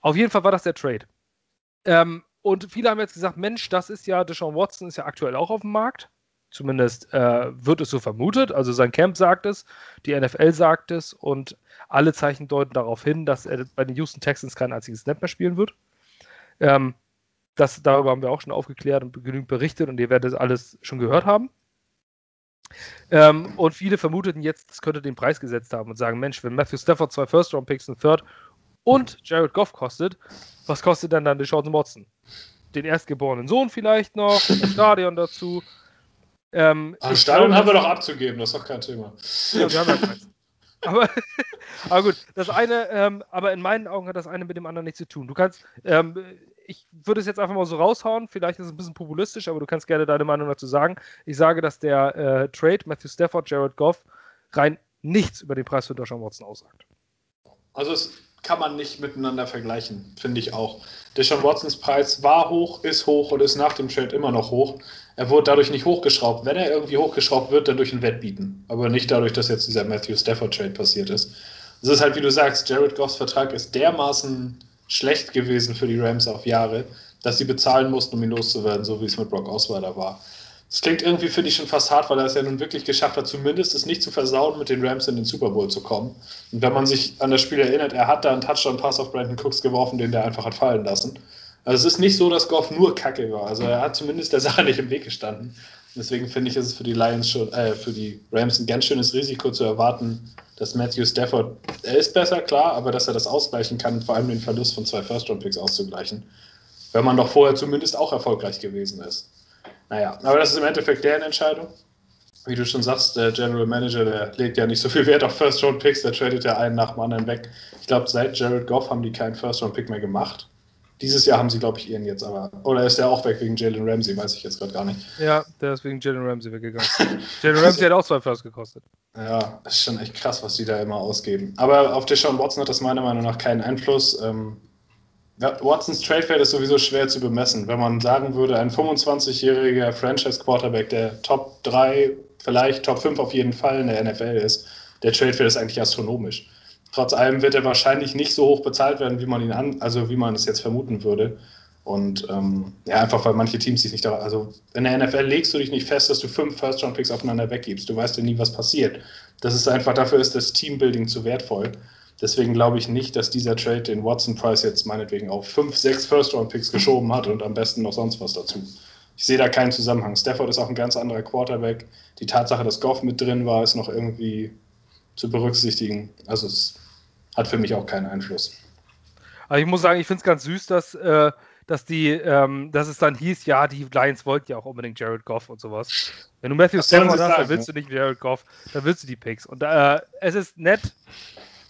Auf jeden Fall war das der Trade. Ähm, und viele haben jetzt gesagt, Mensch, das ist ja, Deshaun Watson ist ja aktuell auch auf dem Markt. Zumindest äh, wird es so vermutet. Also sein Camp sagt es, die NFL sagt es und alle Zeichen deuten darauf hin, dass er bei den Houston Texans kein einziges Snap mehr spielen wird. Ähm, das, darüber haben wir auch schon aufgeklärt und genügend berichtet und ihr werdet alles schon gehört haben. Ähm, und viele vermuteten jetzt, das könnte den Preis gesetzt haben und sagen: Mensch, wenn Matthew Stafford zwei First-Round-Picks, ein Third und Jared Goff kostet, was kostet dann dann Deshaun Watson? Den erstgeborenen Sohn vielleicht noch, das Stadion dazu. Ähm, ah, Stadion glaube, haben wir doch abzugeben, das ist doch kein Thema. Ja, wir haben ja keins. Aber, aber gut, das eine, ähm, aber in meinen Augen hat das eine mit dem anderen nichts zu tun. Du kannst, ähm, ich würde es jetzt einfach mal so raushauen, vielleicht ist es ein bisschen populistisch, aber du kannst gerne deine Meinung dazu sagen. Ich sage, dass der äh, Trade Matthew Stafford, Jared Goff rein nichts über den Preis für Deshaun Watson aussagt. Also es kann man nicht miteinander vergleichen, finde ich auch. Deshaun Watsons Preis war hoch, ist hoch und ist nach dem Trade immer noch hoch. Er wurde dadurch nicht hochgeschraubt. Wenn er irgendwie hochgeschraubt wird, dann durch ein Wettbieten. Aber nicht dadurch, dass jetzt dieser Matthew Stafford Trade passiert ist. Es ist halt, wie du sagst, Jared Goffs Vertrag ist dermaßen schlecht gewesen für die Rams auf Jahre, dass sie bezahlen mussten, um ihn loszuwerden, so wie es mit Brock Osweiler war. Das klingt irgendwie für dich schon fast hart, weil er es ja nun wirklich geschafft hat, zumindest es nicht zu versauen, mit den Rams in den Super Bowl zu kommen. Und wenn man sich an das Spiel erinnert, er hat da einen Touchdown-Pass auf Brandon Cooks geworfen, den der einfach hat fallen lassen. Also es ist nicht so, dass Goff nur Kacke war. Also er hat zumindest der Sache nicht im Weg gestanden. Deswegen finde ich, ist es für die Lions schon, äh, für die Rams ein ganz schönes Risiko zu erwarten, dass Matthew Stafford, er ist besser, klar, aber dass er das ausgleichen kann, vor allem den Verlust von zwei First-Round-Picks auszugleichen. Wenn man doch vorher zumindest auch erfolgreich gewesen ist. Naja, aber das ist im Endeffekt deren Entscheidung. Wie du schon sagst, der General Manager, der legt ja nicht so viel Wert auf First-Round-Picks, der tradet ja einen nach dem anderen weg. Ich glaube, seit Jared Goff haben die keinen First-Round-Pick mehr gemacht. Dieses Jahr haben sie, glaube ich, ihren jetzt, aber. Oder ist der auch weg wegen Jalen Ramsey? Weiß ich jetzt gerade gar nicht. Ja, der ist wegen Jalen Ramsey weggegangen. Jalen Ramsey hat auch zwei First gekostet. Ja, das ist schon echt krass, was die da immer ausgeben. Aber auf Deshaun Watson hat das meiner Meinung nach keinen Einfluss. Ähm, Watsons Trade-Wert ist sowieso schwer zu bemessen. Wenn man sagen würde, ein 25-jähriger Franchise-Quarterback, der Top 3, vielleicht Top 5 auf jeden Fall in der NFL ist, der Trade-Wert ist eigentlich astronomisch. Trotz allem wird er wahrscheinlich nicht so hoch bezahlt werden, wie man ihn an, also wie man es jetzt vermuten würde. Und ähm, ja, einfach weil manche Teams sich nicht da. Also in der NFL legst du dich nicht fest, dass du fünf First-Round-Picks aufeinander weggibst. Du weißt ja nie, was passiert. Das ist einfach, dafür ist das Teambuilding zu wertvoll. Deswegen glaube ich nicht, dass dieser Trade den Watson-Price jetzt meinetwegen auf fünf, sechs First-Round-Picks geschoben hat und am besten noch sonst was dazu. Ich sehe da keinen Zusammenhang. Stafford ist auch ein ganz anderer Quarterback. Die Tatsache, dass Goff mit drin war, ist noch irgendwie zu berücksichtigen. Also es hat für mich auch keinen Einfluss. Aber ich muss sagen, ich finde es ganz süß, dass, äh, dass, die, ähm, dass es dann hieß, ja, die Lions wollten ja auch unbedingt Jared Goff und sowas. Wenn du Matthew Stafford hast, dann willst du nicht Jared Goff, dann willst du die Picks. Und äh, es ist nett.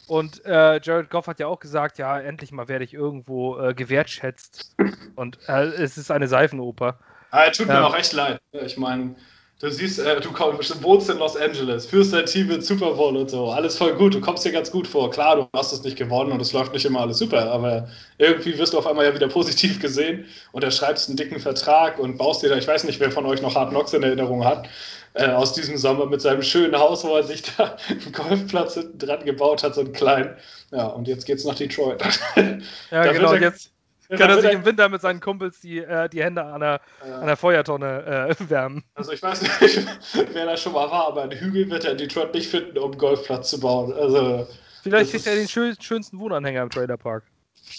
Und äh, Jared Goff hat ja auch gesagt, ja, endlich mal werde ich irgendwo äh, gewertschätzt. Und äh, es ist eine Seifenoper. Ah, tut mir ähm, auch echt leid. Ich meine, du siehst, äh, du kommst, wohnst in Los Angeles, führst dein Team mit Super Bowl und so, alles voll gut, du kommst dir ganz gut vor. Klar, du hast es nicht gewonnen und es läuft nicht immer alles super, aber irgendwie wirst du auf einmal ja wieder positiv gesehen und schreibst einen dicken Vertrag und baust dir da, ich weiß nicht, wer von euch noch Hard Knocks in Erinnerung hat, äh, aus diesem Sommer mit seinem schönen Haus, wo er sich da einen Golfplatz hinten dran gebaut hat, so einen kleinen. Ja, und jetzt geht's nach Detroit. ja, genau, jetzt kann er sich im Winter mit seinen Kumpels die, äh, die Hände an der, ja. an der Feuertonne äh, wärmen. Also ich weiß nicht, wer da schon mal war, aber einen Hügel wird er in Detroit nicht finden, um einen Golfplatz zu bauen. Also, Vielleicht kriegt er den schön, schönsten Wohnanhänger im Trailer Park.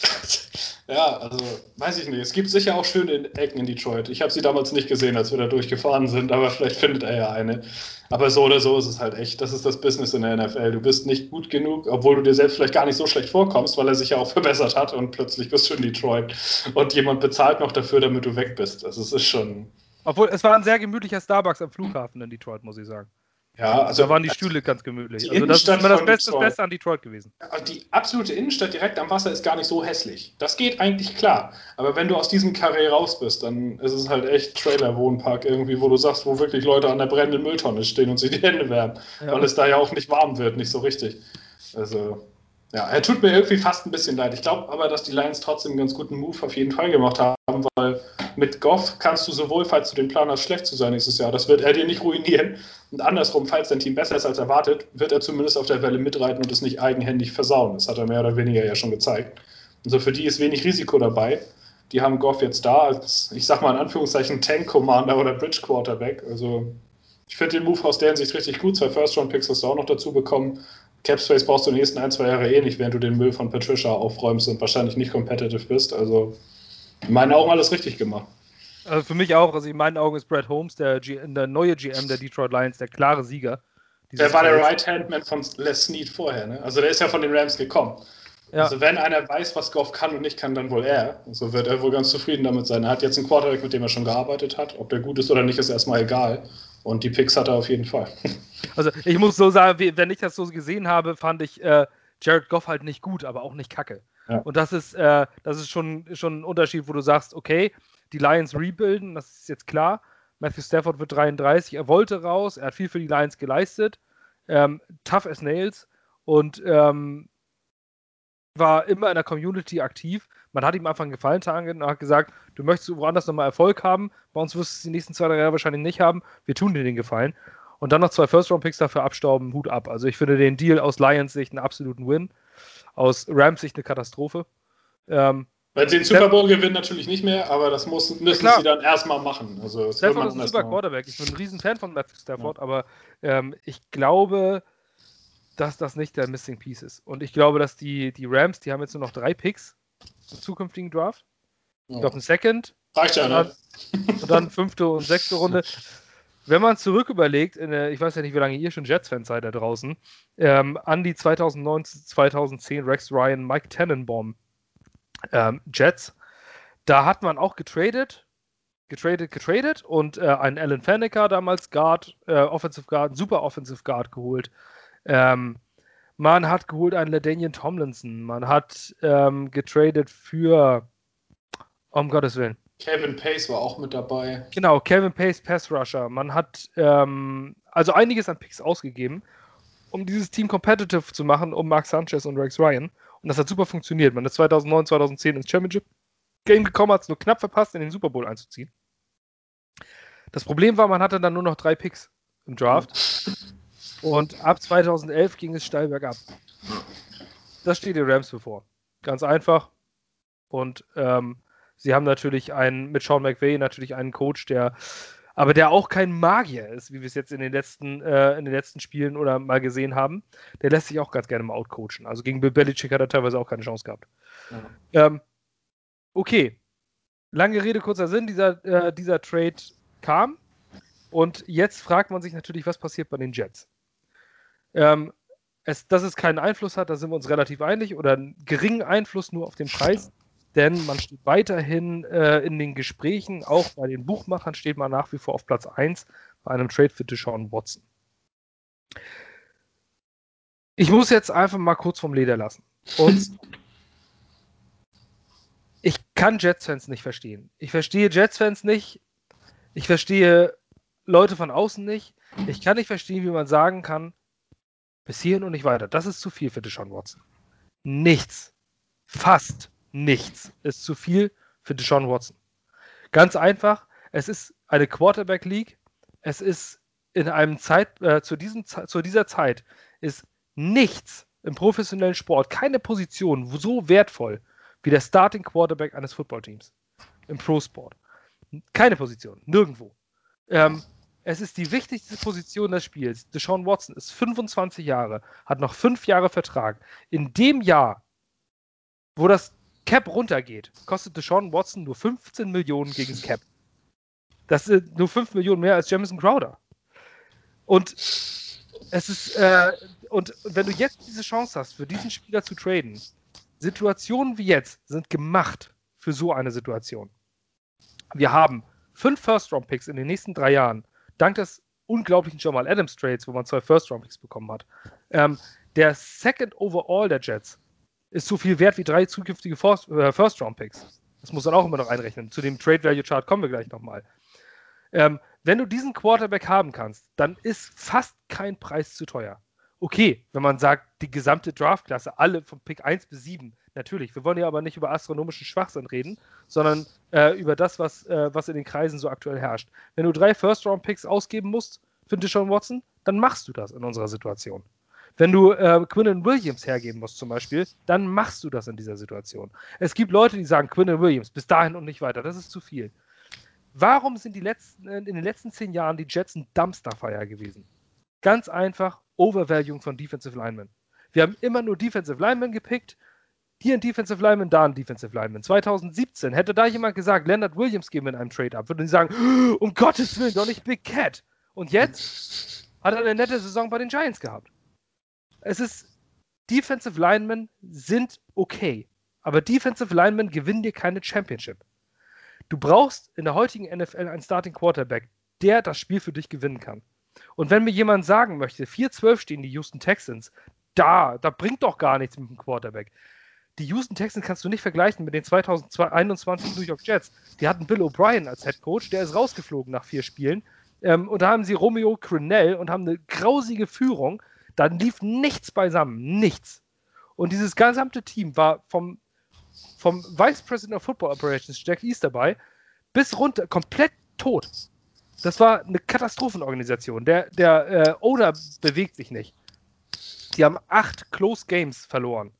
Ja, also weiß ich nicht. Es gibt sicher auch schöne Ecken in Detroit. Ich habe sie damals nicht gesehen, als wir da durchgefahren sind, aber vielleicht findet er ja eine. Aber so oder so ist es halt echt. Das ist das Business in der NFL. Du bist nicht gut genug, obwohl du dir selbst vielleicht gar nicht so schlecht vorkommst, weil er sich ja auch verbessert hat und plötzlich bist du in Detroit und jemand bezahlt noch dafür, damit du weg bist. Also es ist schon. Obwohl, es war ein sehr gemütlicher Starbucks am Flughafen in Detroit, muss ich sagen. Ja, also da waren die Stühle ganz gemütlich. Also das ist immer das Beste, das Beste an Detroit gewesen. Die absolute Innenstadt direkt am Wasser ist gar nicht so hässlich. Das geht eigentlich klar. Aber wenn du aus diesem Karree raus bist, dann ist es halt echt Trailer-Wohnpark irgendwie, wo du sagst, wo wirklich Leute an der brennenden Mülltonne stehen und sich die Hände wärmen. Ja. Weil es da ja auch nicht warm wird, nicht so richtig. Also, ja, er tut mir irgendwie fast ein bisschen leid. Ich glaube aber, dass die Lions trotzdem einen ganz guten Move auf jeden Fall gemacht haben, weil mit Goff kannst du sowohl, falls du den Plan hast, schlecht zu sein nächstes Jahr, das wird er dir nicht ruinieren. Und andersrum, falls dein Team besser ist als erwartet, wird er zumindest auf der Welle mitreiten und es nicht eigenhändig versauen. Das hat er mehr oder weniger ja schon gezeigt. Also für die ist wenig Risiko dabei. Die haben Goff jetzt da als, ich sag mal in Anführungszeichen, Tank-Commander oder Bridge-Quarterback. Also ich finde den Move aus der Hinsicht richtig gut. Zwei First-Round-Picks hast du auch noch dazu bekommen. Capspace brauchst du die nächsten ein, zwei Jahre eh nicht, während du den Müll von Patricia aufräumst und wahrscheinlich nicht competitive bist. Also in meinen Augen alles richtig gemacht. Also für mich auch. Also in meinen Augen ist Brad Holmes, der, G der neue GM der Detroit Lions, der klare Sieger. Der war der Right-Hand-Man von Les Snead vorher. Ne? Also der ist ja von den Rams gekommen. Ja. Also wenn einer weiß, was Goff kann und nicht kann, dann wohl er. So also wird er wohl ganz zufrieden damit sein. Er hat jetzt einen Quarterback, mit dem er schon gearbeitet hat. Ob der gut ist oder nicht, ist erstmal egal. Und die Picks hat er auf jeden Fall. Also ich muss so sagen, wenn ich das so gesehen habe, fand ich äh, Jared Goff halt nicht gut, aber auch nicht kacke. Ja. Und das ist, äh, das ist schon, schon ein Unterschied, wo du sagst, okay, die Lions rebuilden, das ist jetzt klar. Matthew Stafford wird 33, er wollte raus, er hat viel für die Lions geleistet. Ähm, tough as nails und ähm, war immer in der Community aktiv. Man hat ihm einfach einen Gefallen getan und hat gesagt, du möchtest woanders nochmal Erfolg haben, bei uns wirst du es die nächsten zwei, drei Jahre wahrscheinlich nicht haben, wir tun dir den Gefallen. Und dann noch zwei First-Round-Picks dafür abstauben, Hut ab. Also ich finde den Deal aus Lions Sicht einen absoluten Win, aus Rams Sicht eine Katastrophe. Ähm, weil sie den Super Bowl gewinnen natürlich nicht mehr, aber das muss, müssen ja, sie dann erstmal machen. Also Stafford ist ein super Quarterback. Ich bin ein riesen Fan von Matthew Stafford, ja. aber ähm, ich glaube, dass das nicht der Missing Piece ist. Und ich glaube, dass die, die Rams, die haben jetzt nur noch drei Picks im zukünftigen Draft. Ich glaube, ein Second. Reicht ja, ne? Und dann fünfte und sechste Runde. Wenn man zurück überlegt, der, ich weiß ja nicht, wie lange ihr schon Jets-Fans seid da draußen, ähm, an die 2009, 2010 Rex Ryan, Mike Tannenbaum ähm, Jets, da hat man auch getradet, getradet, getradet und äh, einen Alan Faneker damals Guard, äh, Offensive Guard, super Offensive Guard geholt. Ähm, man hat geholt einen LaDainian Tomlinson. Man hat ähm, getradet für, um Gottes Willen, Kevin Pace war auch mit dabei. Genau, Kevin Pace, Pass Rusher. Man hat ähm, also einiges an Picks ausgegeben, um dieses Team competitive zu machen, um Mark Sanchez und Rex Ryan. Und das hat super funktioniert. Man ist 2009, 2010 ins Championship Game gekommen, hat es nur knapp verpasst, in den Super Bowl einzuziehen. Das Problem war, man hatte dann nur noch drei Picks im Draft. Und ab 2011 ging es steil bergab. Das steht den Rams bevor. Ganz einfach. Und ähm, Sie haben natürlich einen, mit Sean McVay natürlich einen Coach, der, aber der auch kein Magier ist, wie wir es jetzt in den letzten, äh, in den letzten Spielen oder mal gesehen haben. Der lässt sich auch ganz gerne mal outcoachen. Also gegen Bill Belichick hat er teilweise auch keine Chance gehabt. Ja. Ähm, okay. Lange Rede, kurzer Sinn. Dieser, äh, dieser Trade kam. Und jetzt fragt man sich natürlich, was passiert bei den Jets. Ähm, es, dass es keinen Einfluss hat, da sind wir uns relativ einig, oder einen geringen Einfluss nur auf den Preis denn man steht weiterhin äh, in den Gesprächen, auch bei den Buchmachern steht man nach wie vor auf Platz 1 bei einem Trade für Deshaun Watson. Ich muss jetzt einfach mal kurz vom Leder lassen. Und ich kann Jets-Fans nicht verstehen. Ich verstehe Jets-Fans nicht. Ich verstehe Leute von außen nicht. Ich kann nicht verstehen, wie man sagen kann, bis hierhin und nicht weiter. Das ist zu viel für Deshaun Watson. Nichts. Fast nichts ist zu viel für Deshaun Watson. Ganz einfach, es ist eine Quarterback League. Es ist in einem Zeit, äh, zu, diesem, zu dieser Zeit ist nichts im professionellen Sport, keine Position so wertvoll wie der Starting Quarterback eines Footballteams im Pro-Sport. Keine Position, nirgendwo. Ähm, es ist die wichtigste Position des Spiels. Deshaun Watson ist 25 Jahre, hat noch fünf Jahre Vertrag. In dem Jahr, wo das Cap runtergeht, kostet Deshaun Watson nur 15 Millionen gegen Cap. Das sind nur 5 Millionen mehr als Jamison Crowder. Und es ist, äh, und wenn du jetzt diese Chance hast, für diesen Spieler zu traden, Situationen wie jetzt sind gemacht für so eine Situation. Wir haben fünf First-Round-Picks in den nächsten drei Jahren, dank des unglaublichen Jamal Adams Trades, wo man zwei First-Round-Picks bekommen hat. Ähm, der Second Overall der Jets ist so viel wert wie drei zukünftige äh, First-Round-Picks. Das muss man auch immer noch einrechnen. Zu dem Trade-Value-Chart kommen wir gleich nochmal. Ähm, wenn du diesen Quarterback haben kannst, dann ist fast kein Preis zu teuer. Okay, wenn man sagt, die gesamte Draftklasse, alle von Pick 1 bis 7, natürlich. Wir wollen ja aber nicht über astronomischen Schwachsinn reden, sondern äh, über das, was, äh, was in den Kreisen so aktuell herrscht. Wenn du drei First-Round-Picks ausgeben musst für Deshaun Watson, dann machst du das in unserer Situation. Wenn du äh, Quinnen Williams hergeben musst zum Beispiel, dann machst du das in dieser Situation. Es gibt Leute, die sagen, Quinnen Williams, bis dahin und nicht weiter, das ist zu viel. Warum sind die letzten, äh, in den letzten zehn Jahren die Jets ein Dumpsterfire gewesen? Ganz einfach Overvaluing von Defensive Linemen. Wir haben immer nur Defensive Linemen gepickt, hier ein Defensive Lineman, da ein Defensive Lineman. 2017 hätte da jemand gesagt, Leonard Williams geben wir in einem Trade-Up, würden sie sagen, um Gottes Willen, doch nicht Big Cat. Und jetzt hat er eine nette Saison bei den Giants gehabt es ist, Defensive Linemen sind okay, aber Defensive Linemen gewinnen dir keine Championship. Du brauchst in der heutigen NFL einen Starting Quarterback, der das Spiel für dich gewinnen kann. Und wenn mir jemand sagen möchte, 4-12 stehen die Houston Texans, da, da bringt doch gar nichts mit dem Quarterback. Die Houston Texans kannst du nicht vergleichen mit den 2021 New York Jets. Die hatten Bill O'Brien als Head Coach, der ist rausgeflogen nach vier Spielen. Ähm, und da haben sie Romeo Crennel und haben eine grausige Führung. Dann lief nichts beisammen, nichts. Und dieses gesamte Team war vom, vom Vice President of Football Operations, Jack East dabei, bis runter, komplett tot. Das war eine Katastrophenorganisation. Der, der äh, Owner bewegt sich nicht. Die haben acht Close Games verloren.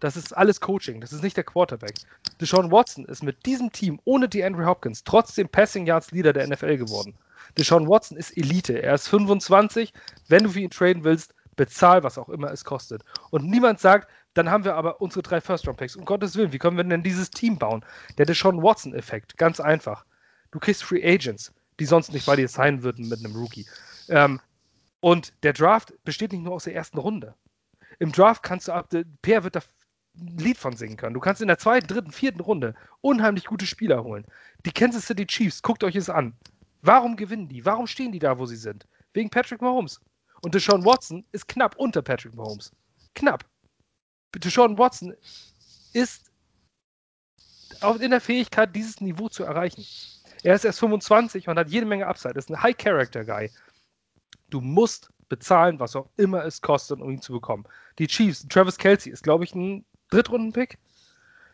Das ist alles Coaching, das ist nicht der Quarterback. Deshaun Watson ist mit diesem Team ohne die Andrew Hopkins trotzdem Passing Yards Leader der NFL geworden. Deshaun Watson ist Elite. Er ist 25. Wenn du für ihn traden willst, bezahl, was auch immer es kostet. Und niemand sagt, Dann haben wir aber unsere drei First-Round-Picks. Um Gottes Willen, wie können wir denn dieses Team bauen? Der Deshaun Watson-Effekt, ganz einfach. Du kriegst Free Agents, die sonst nicht bei dir sein würden mit einem Rookie. Ähm, und der Draft besteht nicht nur aus der ersten Runde. Im Draft kannst du ab, Per wird da ein Lied von singen können. Du kannst in der zweiten, dritten, vierten Runde unheimlich gute Spieler holen. Die Kansas City Chiefs, guckt euch es an. Warum gewinnen die? Warum stehen die da, wo sie sind? Wegen Patrick Mahomes. Und Deshaun Watson ist knapp unter Patrick Mahomes. Knapp. Deshaun Watson ist in der Fähigkeit, dieses Niveau zu erreichen. Er ist erst 25 und hat jede Menge Upside. Ist ein High-Character-Guy. Du musst bezahlen, was auch immer es kostet, um ihn zu bekommen. Die Chiefs, Travis Kelsey ist, glaube ich, ein Drittrunden-Pick.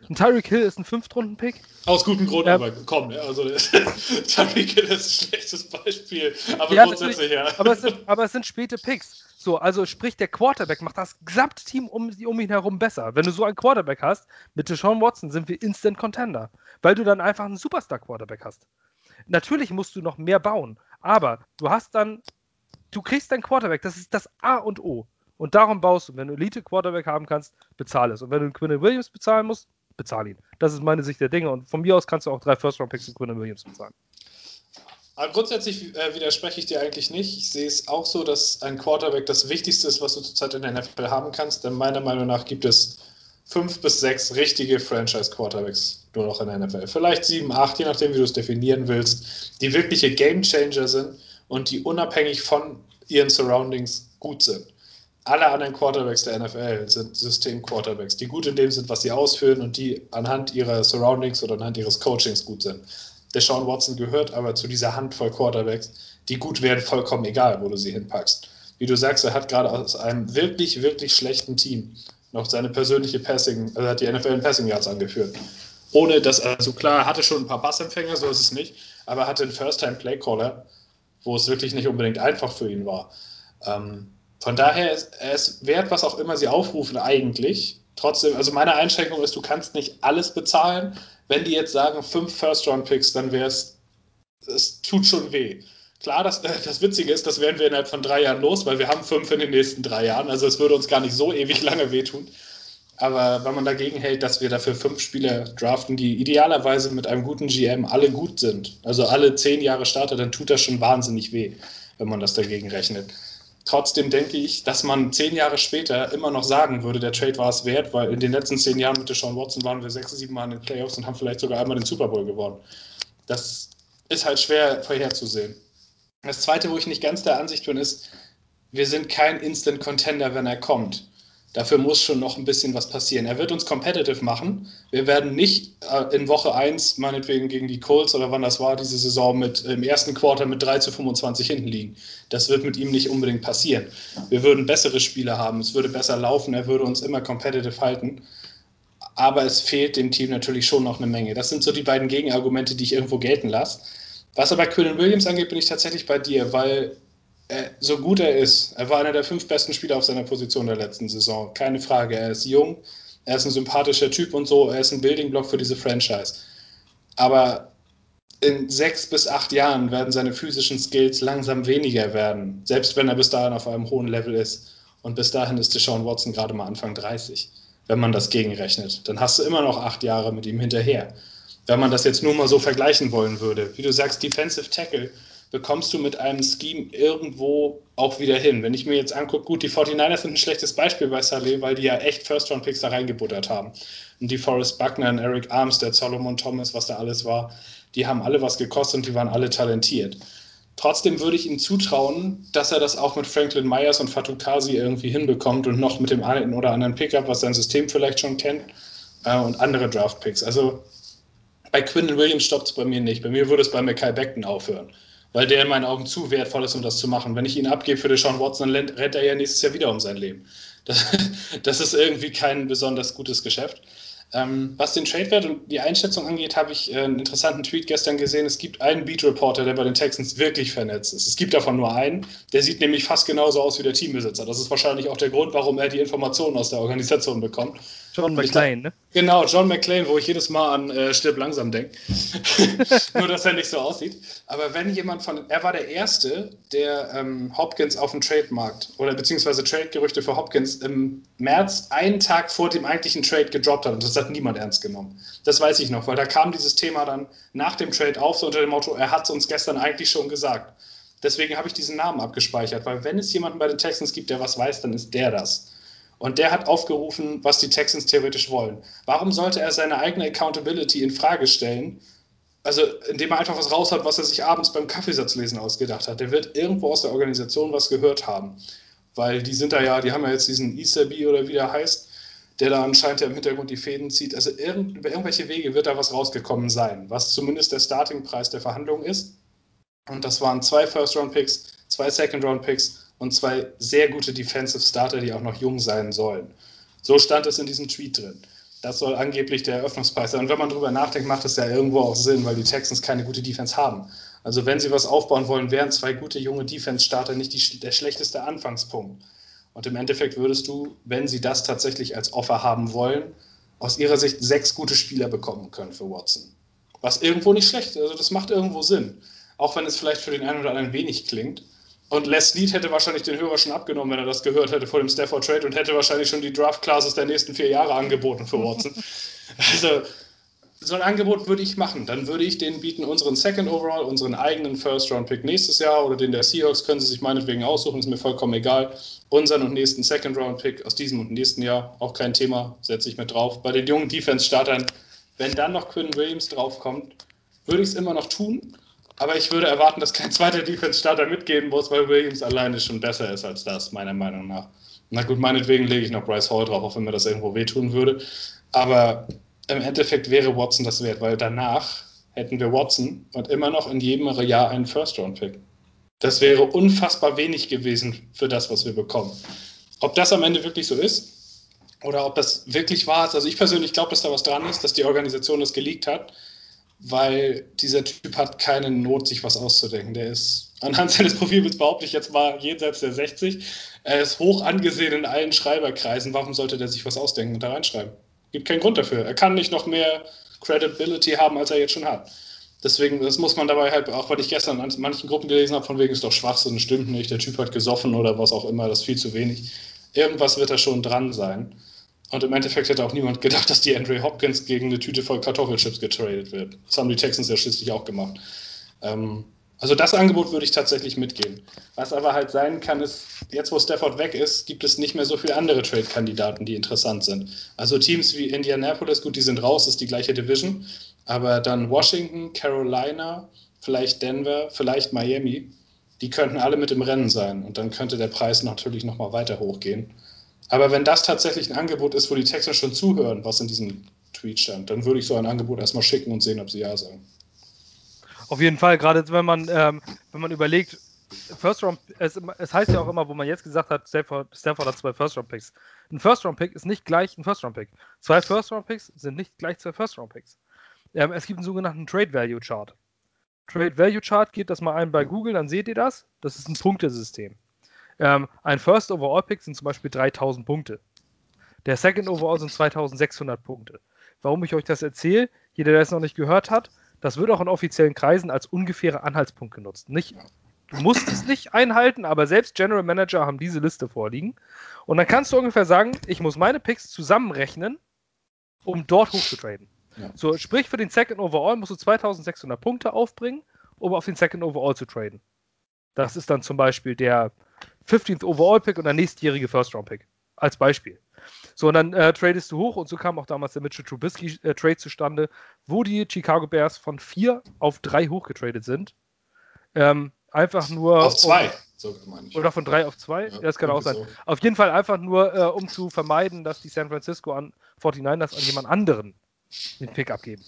Ein Tyreek Hill ist ein Fünftrunden-Pick. Aus gutem Grund, ähm, aber komm, ja, also Tyreek Hill ist ein schlechtes Beispiel, aber ja, grundsätzlich ja. Aber es, sind, aber es sind späte Picks. So, also sprich, der Quarterback macht das gesamte Team um, um ihn herum besser. Wenn du so einen Quarterback hast, mit Deshaun Watson sind wir Instant Contender, weil du dann einfach einen Superstar-Quarterback hast. Natürlich musst du noch mehr bauen, aber du hast dann, du kriegst deinen Quarterback, das ist das A und O. Und darum baust du. Wenn du Elite-Quarterback haben kannst, bezahle es. Und wenn du einen Quinn Williams bezahlen musst, bezahle ihn. Das ist meine Sicht der Dinge. Und von mir aus kannst du auch drei First-Round-Picks in Quinn Williams bezahlen. Aber grundsätzlich äh, widerspreche ich dir eigentlich nicht. Ich sehe es auch so, dass ein Quarterback das Wichtigste ist, was du zurzeit in der NFL haben kannst. Denn meiner Meinung nach gibt es fünf bis sechs richtige Franchise-Quarterbacks nur noch in der NFL. Vielleicht sieben, acht, je nachdem, wie du es definieren willst, die wirkliche Game-Changer sind und die unabhängig von ihren Surroundings gut sind alle anderen Quarterbacks der NFL sind System-Quarterbacks, die gut in dem sind, was sie ausführen und die anhand ihrer Surroundings oder anhand ihres Coachings gut sind. Der Sean Watson gehört aber zu dieser Handvoll Quarterbacks, die gut werden, vollkommen egal, wo du sie hinpackst. Wie du sagst, er hat gerade aus einem wirklich, wirklich schlechten Team noch seine persönliche Passing, also hat die NFL in Passing Yards angeführt. Ohne dass, also klar, hatte schon ein paar Passempfänger, so ist es nicht, aber er hatte einen First-Time-Play-Caller, wo es wirklich nicht unbedingt einfach für ihn war. Ähm, von daher ist es wert, was auch immer sie aufrufen, eigentlich. Trotzdem, also meine Einschränkung ist, du kannst nicht alles bezahlen. Wenn die jetzt sagen, fünf First-Round-Picks, dann wäre es, es tut schon weh. Klar, das, das Witzige ist, das werden wir innerhalb von drei Jahren los, weil wir haben fünf in den nächsten drei Jahren. Also es würde uns gar nicht so ewig lange wehtun. Aber wenn man dagegen hält, dass wir dafür fünf Spieler draften, die idealerweise mit einem guten GM alle gut sind, also alle zehn Jahre Starter, dann tut das schon wahnsinnig weh, wenn man das dagegen rechnet. Trotzdem denke ich, dass man zehn Jahre später immer noch sagen würde, der Trade war es wert, weil in den letzten zehn Jahren mit Sean Watson waren wir sechs, sieben Mal in den Playoffs und haben vielleicht sogar einmal den Super Bowl gewonnen. Das ist halt schwer vorherzusehen. Das Zweite, wo ich nicht ganz der Ansicht bin, ist, wir sind kein Instant Contender, wenn er kommt. Dafür muss schon noch ein bisschen was passieren. Er wird uns competitive machen. Wir werden nicht äh, in Woche 1, meinetwegen gegen die Colts oder wann das war, diese Saison mit im ersten Quarter mit 3 zu 25 hinten liegen. Das wird mit ihm nicht unbedingt passieren. Wir würden bessere Spiele haben, es würde besser laufen, er würde uns immer competitive halten. Aber es fehlt dem Team natürlich schon noch eine Menge. Das sind so die beiden Gegenargumente, die ich irgendwo gelten lasse. Was aber Quillen Williams angeht, bin ich tatsächlich bei dir, weil so gut er ist, er war einer der fünf besten Spieler auf seiner Position der letzten Saison. Keine Frage. Er ist jung, er ist ein sympathischer Typ und so, er ist ein Building Block für diese Franchise. Aber in sechs bis acht Jahren werden seine physischen Skills langsam weniger werden, selbst wenn er bis dahin auf einem hohen Level ist. Und bis dahin ist Deshaun Watson gerade mal Anfang 30, wenn man das gegenrechnet. Dann hast du immer noch acht Jahre mit ihm hinterher. Wenn man das jetzt nur mal so vergleichen wollen würde. Wie du sagst, Defensive Tackle bekommst du mit einem Scheme irgendwo auch wieder hin. Wenn ich mir jetzt angucke, gut, die 49ers sind ein schlechtes Beispiel bei Saleh, weil die ja echt First-Round-Picks da reingebuttert haben. Und die Forrest Buckner und Eric Armstead, Solomon Thomas, was da alles war, die haben alle was gekostet und die waren alle talentiert. Trotzdem würde ich ihm zutrauen, dass er das auch mit Franklin Myers und Fatou Kasi irgendwie hinbekommt und noch mit dem einen oder anderen Pickup, was sein System vielleicht schon kennt, äh, und andere Draft-Picks. Also bei Quinton Williams stoppt es bei mir nicht. Bei mir würde es bei Mackay Beckton aufhören weil der in meinen Augen zu wertvoll ist, um das zu machen. Wenn ich ihn abgebe für den Sean Watson, dann rennt er ja nächstes Jahr wieder um sein Leben. Das, das ist irgendwie kein besonders gutes Geschäft. Ähm, was den Trade-Wert und die Einschätzung angeht, habe ich äh, einen interessanten Tweet gestern gesehen. Es gibt einen Beat-Reporter, der bei den Texans wirklich vernetzt ist. Es gibt davon nur einen. Der sieht nämlich fast genauso aus wie der Teambesitzer. Das ist wahrscheinlich auch der Grund, warum er die Informationen aus der Organisation bekommt. John McClane, ne? Genau, John McClane, wo ich jedes Mal an äh, Stirb langsam denke. Nur, dass er nicht so aussieht. Aber wenn jemand von, er war der Erste, der ähm, Hopkins auf dem Trademarkt oder beziehungsweise Trade-Gerüchte für Hopkins im März, einen Tag vor dem eigentlichen Trade gedroppt hat. Und das hat niemand ernst genommen. Das weiß ich noch, weil da kam dieses Thema dann nach dem Trade auf, so unter dem Motto, er hat es uns gestern eigentlich schon gesagt. Deswegen habe ich diesen Namen abgespeichert, weil wenn es jemanden bei den Texans gibt, der was weiß, dann ist der das. Und der hat aufgerufen, was die Texans theoretisch wollen. Warum sollte er seine eigene Accountability in Frage stellen? Also, indem er einfach was raus hat, was er sich abends beim Kaffeesatzlesen ausgedacht hat. Der wird irgendwo aus der Organisation was gehört haben. Weil die sind da ja, die haben ja jetzt diesen Easterby oder wie der heißt, der da anscheinend ja im Hintergrund die Fäden zieht. Also irgend, über irgendwelche Wege wird da was rausgekommen sein, was zumindest der Startingpreis der Verhandlung ist. Und das waren zwei First-Round-Picks, zwei Second-Round-Picks und zwei sehr gute Defensive Starter, die auch noch jung sein sollen. So stand es in diesem Tweet drin. Das soll angeblich der Eröffnungspreis sein. Und wenn man darüber nachdenkt, macht es ja irgendwo auch Sinn, weil die Texans keine gute Defense haben. Also wenn sie was aufbauen wollen, wären zwei gute junge Defense-Starter nicht die, der schlechteste Anfangspunkt. Und im Endeffekt würdest du, wenn sie das tatsächlich als Offer haben wollen, aus ihrer Sicht sechs gute Spieler bekommen können für Watson. Was irgendwo nicht schlecht ist. Also das macht irgendwo Sinn. Auch wenn es vielleicht für den einen oder anderen wenig klingt. Und Les Snead hätte wahrscheinlich den Hörer schon abgenommen, wenn er das gehört hätte vor dem Stafford Trade und hätte wahrscheinlich schon die Draft Classes der nächsten vier Jahre angeboten für Watson. also so ein Angebot würde ich machen. Dann würde ich denen bieten, unseren Second Overall, unseren eigenen First Round Pick nächstes Jahr oder den der Seahawks können sie sich meinetwegen aussuchen, ist mir vollkommen egal. Unseren und nächsten Second Round Pick aus diesem und nächsten Jahr, auch kein Thema, setze ich mit drauf. Bei den jungen Defense-Startern, wenn dann noch Quinn Williams draufkommt, würde ich es immer noch tun. Aber ich würde erwarten, dass kein zweiter Defense-Starter mitgehen muss, weil Williams alleine schon besser ist als das, meiner Meinung nach. Na gut, meinetwegen lege ich noch Bryce Hall drauf, auch wenn mir das irgendwo wehtun würde. Aber im Endeffekt wäre Watson das wert, weil danach hätten wir Watson und immer noch in jedem Jahr einen First-Round-Pick. Das wäre unfassbar wenig gewesen für das, was wir bekommen. Ob das am Ende wirklich so ist oder ob das wirklich wahr ist, also ich persönlich glaube, dass da was dran ist, dass die Organisation das geleakt hat weil dieser Typ hat keine Not, sich was auszudenken. Der ist anhand seines Profils behaupte ich jetzt mal jenseits der 60. Er ist hoch angesehen in allen Schreiberkreisen. Warum sollte der sich was ausdenken und da reinschreiben? Gibt keinen Grund dafür. Er kann nicht noch mehr Credibility haben, als er jetzt schon hat. Deswegen, das muss man dabei halt, auch weil ich gestern an manchen Gruppen gelesen habe, von wegen ist doch Schwachsinn, stimmt nicht, der Typ hat gesoffen oder was auch immer, das ist viel zu wenig. Irgendwas wird da schon dran sein. Und im Endeffekt hätte auch niemand gedacht, dass die Andre Hopkins gegen eine Tüte voll Kartoffelchips getradet wird. Das haben die Texans ja schließlich auch gemacht. Ähm, also das Angebot würde ich tatsächlich mitgehen. Was aber halt sein kann, ist, jetzt wo Stafford weg ist, gibt es nicht mehr so viele andere Trade-Kandidaten, die interessant sind. Also Teams wie Indianapolis, gut, die sind raus, ist die gleiche Division. Aber dann Washington, Carolina, vielleicht Denver, vielleicht Miami, die könnten alle mit im Rennen sein. Und dann könnte der Preis natürlich nochmal weiter hochgehen. Aber wenn das tatsächlich ein Angebot ist, wo die Texans schon zuhören, was in diesem Tweet stand, dann würde ich so ein Angebot erstmal schicken und sehen, ob sie ja sagen. Auf jeden Fall, gerade wenn man, ähm, wenn man überlegt, First Round, es, es, heißt ja auch immer, wo man jetzt gesagt hat, Stanford, Stanford hat zwei First Round Picks. Ein First Round Pick ist nicht gleich ein First Round Pick. Zwei First Round Picks sind nicht gleich zwei First Round Picks. Ähm, es gibt einen sogenannten Trade Value Chart. Trade Value Chart, geht das mal ein bei Google, dann seht ihr das. Das ist ein Punktesystem. Ähm, ein First Overall Pick sind zum Beispiel 3000 Punkte. Der Second Overall sind 2600 Punkte. Warum ich euch das erzähle, jeder, der es noch nicht gehört hat, das wird auch in offiziellen Kreisen als ungefährer Anhaltspunkt genutzt. Nicht, du musst es nicht einhalten, aber selbst General Manager haben diese Liste vorliegen. Und dann kannst du ungefähr sagen, ich muss meine Picks zusammenrechnen, um dort hochzutraden. Ja. So, sprich, für den Second Overall musst du 2600 Punkte aufbringen, um auf den Second Overall zu traden. Das ist dann zum Beispiel der 15th Overall Pick und der nächstjährige First Round Pick. Als Beispiel. So, und dann äh, tradest du hoch und so kam auch damals der Mitchell Trubisky äh, Trade zustande, wo die Chicago Bears von 4 auf 3 hochgetradet sind. Ähm, einfach nur. Auf 2. Um, oder von 3 auf 2? Ja, das kann auch sein. So. Auf jeden Fall einfach nur, äh, um zu vermeiden, dass die San Francisco an 49ers an jemand anderen den Pick abgeben.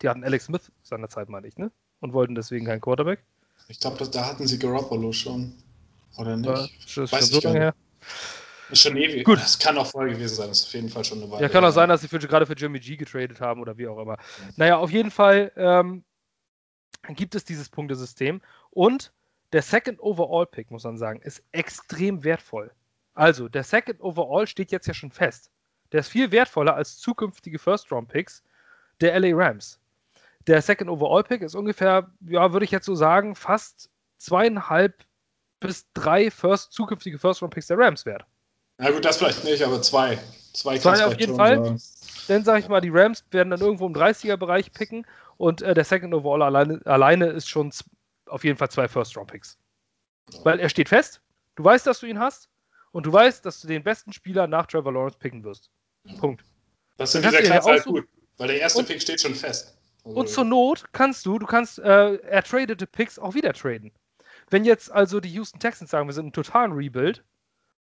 Die hatten Alex Smith seinerzeit, meine ich, ne? Und wollten deswegen keinen Quarterback. Ich glaube, da hatten sie Garoppolo schon. Oder nicht? Das ist Weiß schon so lange her. Ist schon ewig. Gut. Das kann auch vorher gewesen sein. Das ist auf jeden Fall schon eine Weile. Ja, kann auch sein, dass sie für, gerade für Jimmy G getradet haben oder wie auch immer. Ja. Naja, auf jeden Fall ähm, gibt es dieses Punktesystem und der Second Overall Pick, muss man sagen, ist extrem wertvoll. Also, der Second Overall steht jetzt ja schon fest. der ist viel wertvoller als zukünftige First-Round-Picks der LA Rams. Der Second Overall Pick ist ungefähr, ja, würde ich jetzt so sagen, fast zweieinhalb bis drei First, zukünftige First-Round-Picks der Rams wert. Na gut, das vielleicht nicht, aber zwei. Zwei, zwei auf jeden Fall. Sagen. Dann sage ich mal, die Rams werden dann irgendwo im 30er-Bereich picken und äh, der Second Overall alleine, alleine ist schon auf jeden Fall zwei First-Round-Picks. Weil er steht fest, du weißt, dass du ihn hast und du weißt, dass du den besten Spieler nach Trevor Lawrence picken wirst. Punkt. Das sind dieser Klasse halt gut, weil der erste und, Pick steht schon fest. Also und zur Not kannst du, du kannst äh, ertradete Picks auch wieder traden. Wenn jetzt also die Houston Texans sagen, wir sind ein totalen Rebuild,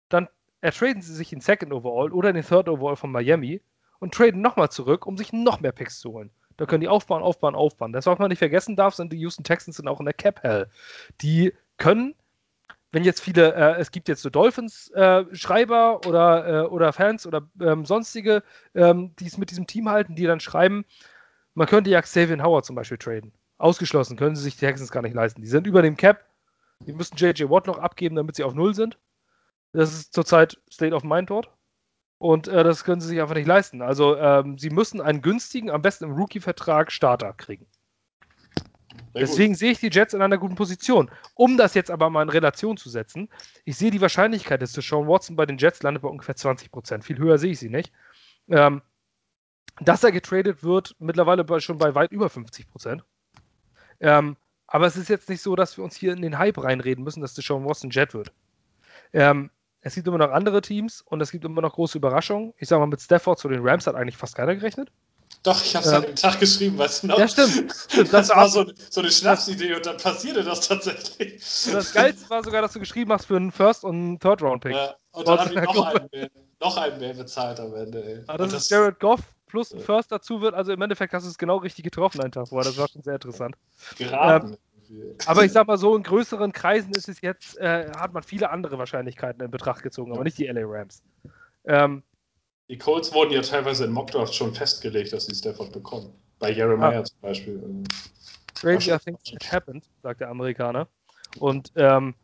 dann ertraden sie sich den Second Overall oder den Third Overall von Miami und traden nochmal zurück, um sich noch mehr Picks zu holen. Da können die aufbauen, aufbauen, aufbauen. Das, was man nicht vergessen darf, sind die Houston Texans sind auch in der Cap Hell. Die können, wenn jetzt viele, äh, es gibt jetzt so Dolphins-Schreiber äh, oder, äh, oder Fans oder ähm, sonstige, ähm, die es mit diesem Team halten, die dann schreiben, man könnte ja Xavier Howard zum Beispiel traden. Ausgeschlossen, können sie sich die Texans gar nicht leisten. Die sind über dem Cap. Die müssten JJ Watt noch abgeben, damit sie auf Null sind. Das ist zurzeit State of Mind dort. Und äh, das können sie sich einfach nicht leisten. Also ähm, sie müssen einen günstigen, am besten im Rookie-Vertrag Starter kriegen. Deswegen sehe ich die Jets in einer guten Position. Um das jetzt aber mal in Relation zu setzen, ich sehe die Wahrscheinlichkeit, dass Sean Watson bei den Jets landet bei ungefähr 20 Prozent. Viel höher sehe ich sie nicht. Ähm, dass er getradet wird, mittlerweile bei, schon bei weit über 50 Prozent. Ähm, aber es ist jetzt nicht so, dass wir uns hier in den Hype reinreden müssen, dass Deshaun Watson Jet wird. Ähm, es gibt immer noch andere Teams und es gibt immer noch große Überraschungen. Ich sage mal, mit Stafford zu den Rams hat eigentlich fast keiner gerechnet. Doch, ich habe es ähm, an dem Tag geschrieben, weißt du noch? Ja, stimmt. Das, das war so, so, eine Schnapsidee und dann passierte das tatsächlich. das Geilste war sogar, dass du geschrieben hast für einen First- und Third-Round-Pick. Ja, und dann habe ich noch einen, mehr, noch einen mehr bezahlt am Ende. Ey. Ah, das, das ist Jared Goff plus ein First dazu wird. Also im Endeffekt hast du es genau richtig getroffen einen Tag vorher. Das war schon sehr interessant. Geraten. Ähm, aber ich sag mal so, in größeren Kreisen ist es jetzt, äh, hat man viele andere Wahrscheinlichkeiten in Betracht gezogen, aber nicht die LA Rams. Ähm, die Colts wurden ja teilweise in Mockdraft schon festgelegt, dass sie Stafford bekommen. Bei Jeremiah ah. zum Beispiel. Crazy, I think it happened, sagt der Amerikaner. Und ähm,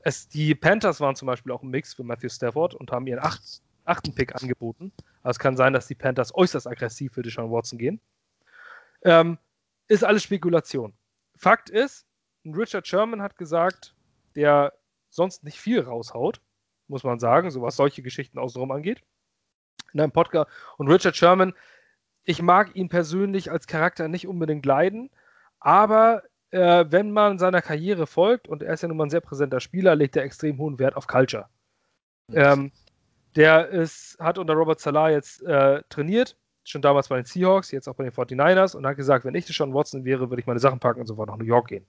es, die Panthers waren zum Beispiel auch ein Mix für Matthew Stafford und haben ihren acht, achten Pick angeboten. Es kann sein, dass die Panthers äußerst aggressiv für Deshaun Watson gehen. Ähm, ist alles Spekulation. Fakt ist, Richard Sherman hat gesagt, der sonst nicht viel raushaut, muss man sagen, so was solche Geschichten außenrum angeht. In einem Podcast. Und Richard Sherman, ich mag ihn persönlich als Charakter nicht unbedingt leiden, aber äh, wenn man seiner Karriere folgt, und er ist ja nun mal ein sehr präsenter Spieler, legt er extrem hohen Wert auf Culture. Ähm, der ist, hat unter Robert Salah jetzt äh, trainiert, schon damals bei den Seahawks, jetzt auch bei den 49ers und hat gesagt, wenn ich schon Watson wäre, würde ich meine Sachen packen und sofort nach New York gehen.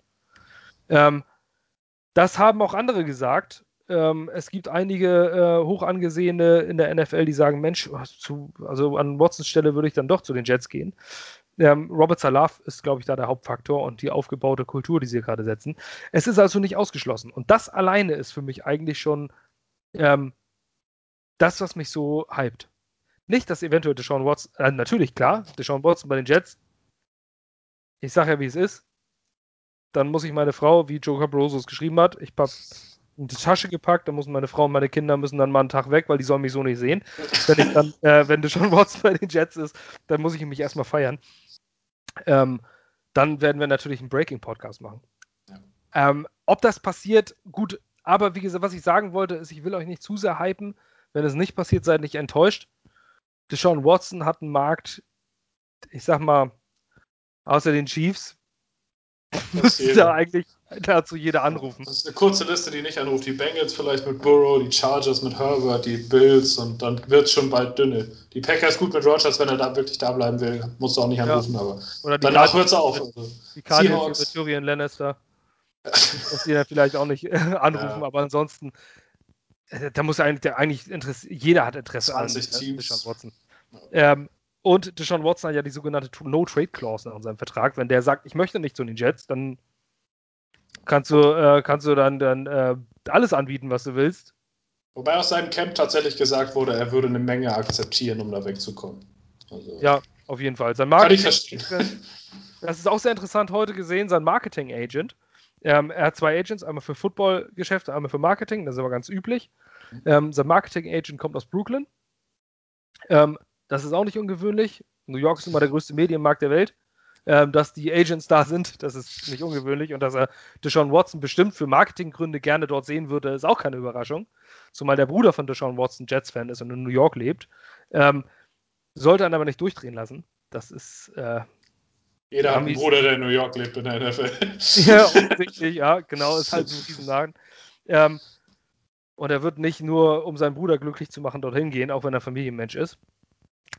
Ähm, das haben auch andere gesagt. Ähm, es gibt einige äh, hoch in der NFL, die sagen, Mensch, zu, also an Watsons Stelle würde ich dann doch zu den Jets gehen. Ähm, Robert Salah ist, glaube ich, da der Hauptfaktor und die aufgebaute Kultur, die sie gerade setzen. Es ist also nicht ausgeschlossen. Und das alleine ist für mich eigentlich schon ähm, das, was mich so hypt. Nicht, dass eventuell Deshaun Watson, äh, natürlich klar, Deshaun Watson bei den Jets, ich sage ja, wie es ist, dann muss ich meine Frau, wie Joe Cabroso es geschrieben hat, ich habe in die Tasche gepackt, dann müssen meine Frau und meine Kinder müssen dann mal einen Tag weg, weil die sollen mich so nicht sehen. Wenn ich dann, äh, wenn Deshaun Watson bei den Jets ist, dann muss ich mich erstmal feiern. Ähm, dann werden wir natürlich einen Breaking-Podcast machen. Ja. Ähm, ob das passiert, gut, aber wie gesagt, was ich sagen wollte, ist, ich will euch nicht zu sehr hypen. Wenn es nicht passiert, seid nicht enttäuscht. Deshaun Watson hat einen Markt, ich sag mal, außer den Chiefs, müsste da eigentlich dazu jeder anrufen. Das ist eine kurze Liste, die nicht anruft. Die Bengals vielleicht mit Burrow, die Chargers mit Herbert, die Bills und dann wird es schon bald dünne. Die Packers gut mit Rogers, wenn er da wirklich da bleiben will, musst du auch nicht anrufen, ja. aber Oder danach hört es auf. Also. Die Cardinals mit Tyrion Lannister. muss die dann vielleicht auch nicht anrufen, ja. aber ansonsten da muss eigentlich, eigentlich Interesse, jeder hat Interesse 20 an Teams. Deshaun Watson. Ähm, und Deshaun Watson hat ja die sogenannte No-Trade-Clause in seinem Vertrag. Wenn der sagt, ich möchte nicht zu den Jets, dann kannst du, äh, kannst du dann, dann äh, alles anbieten, was du willst. Wobei aus seinem Camp tatsächlich gesagt wurde, er würde eine Menge akzeptieren, um da wegzukommen. Also, ja, auf jeden Fall. Sein Marketing, kann ich verstehen. Das ist auch sehr interessant heute gesehen. Sein Marketing-Agent ähm, er hat zwei Agents, einmal für Football-Geschäfte, einmal für Marketing, das ist aber ganz üblich. Ähm, sein Marketing-Agent kommt aus Brooklyn. Ähm, das ist auch nicht ungewöhnlich. New York ist immer der größte Medienmarkt der Welt. Ähm, dass die Agents da sind, das ist nicht ungewöhnlich. Und dass er Deshaun Watson bestimmt für Marketinggründe gerne dort sehen würde, ist auch keine Überraschung. Zumal der Bruder von Deshaun Watson Jets-Fan ist und in New York lebt. Ähm, sollte er aber nicht durchdrehen lassen. Das ist. Äh, Jeder hat einen Bruder, der in New York lebt in der NFL. ja, offensichtlich, ja, genau, ist halt ein Riesenladen. Ähm, und er wird nicht nur, um seinen Bruder glücklich zu machen, dorthin gehen, auch wenn er Familienmensch ist.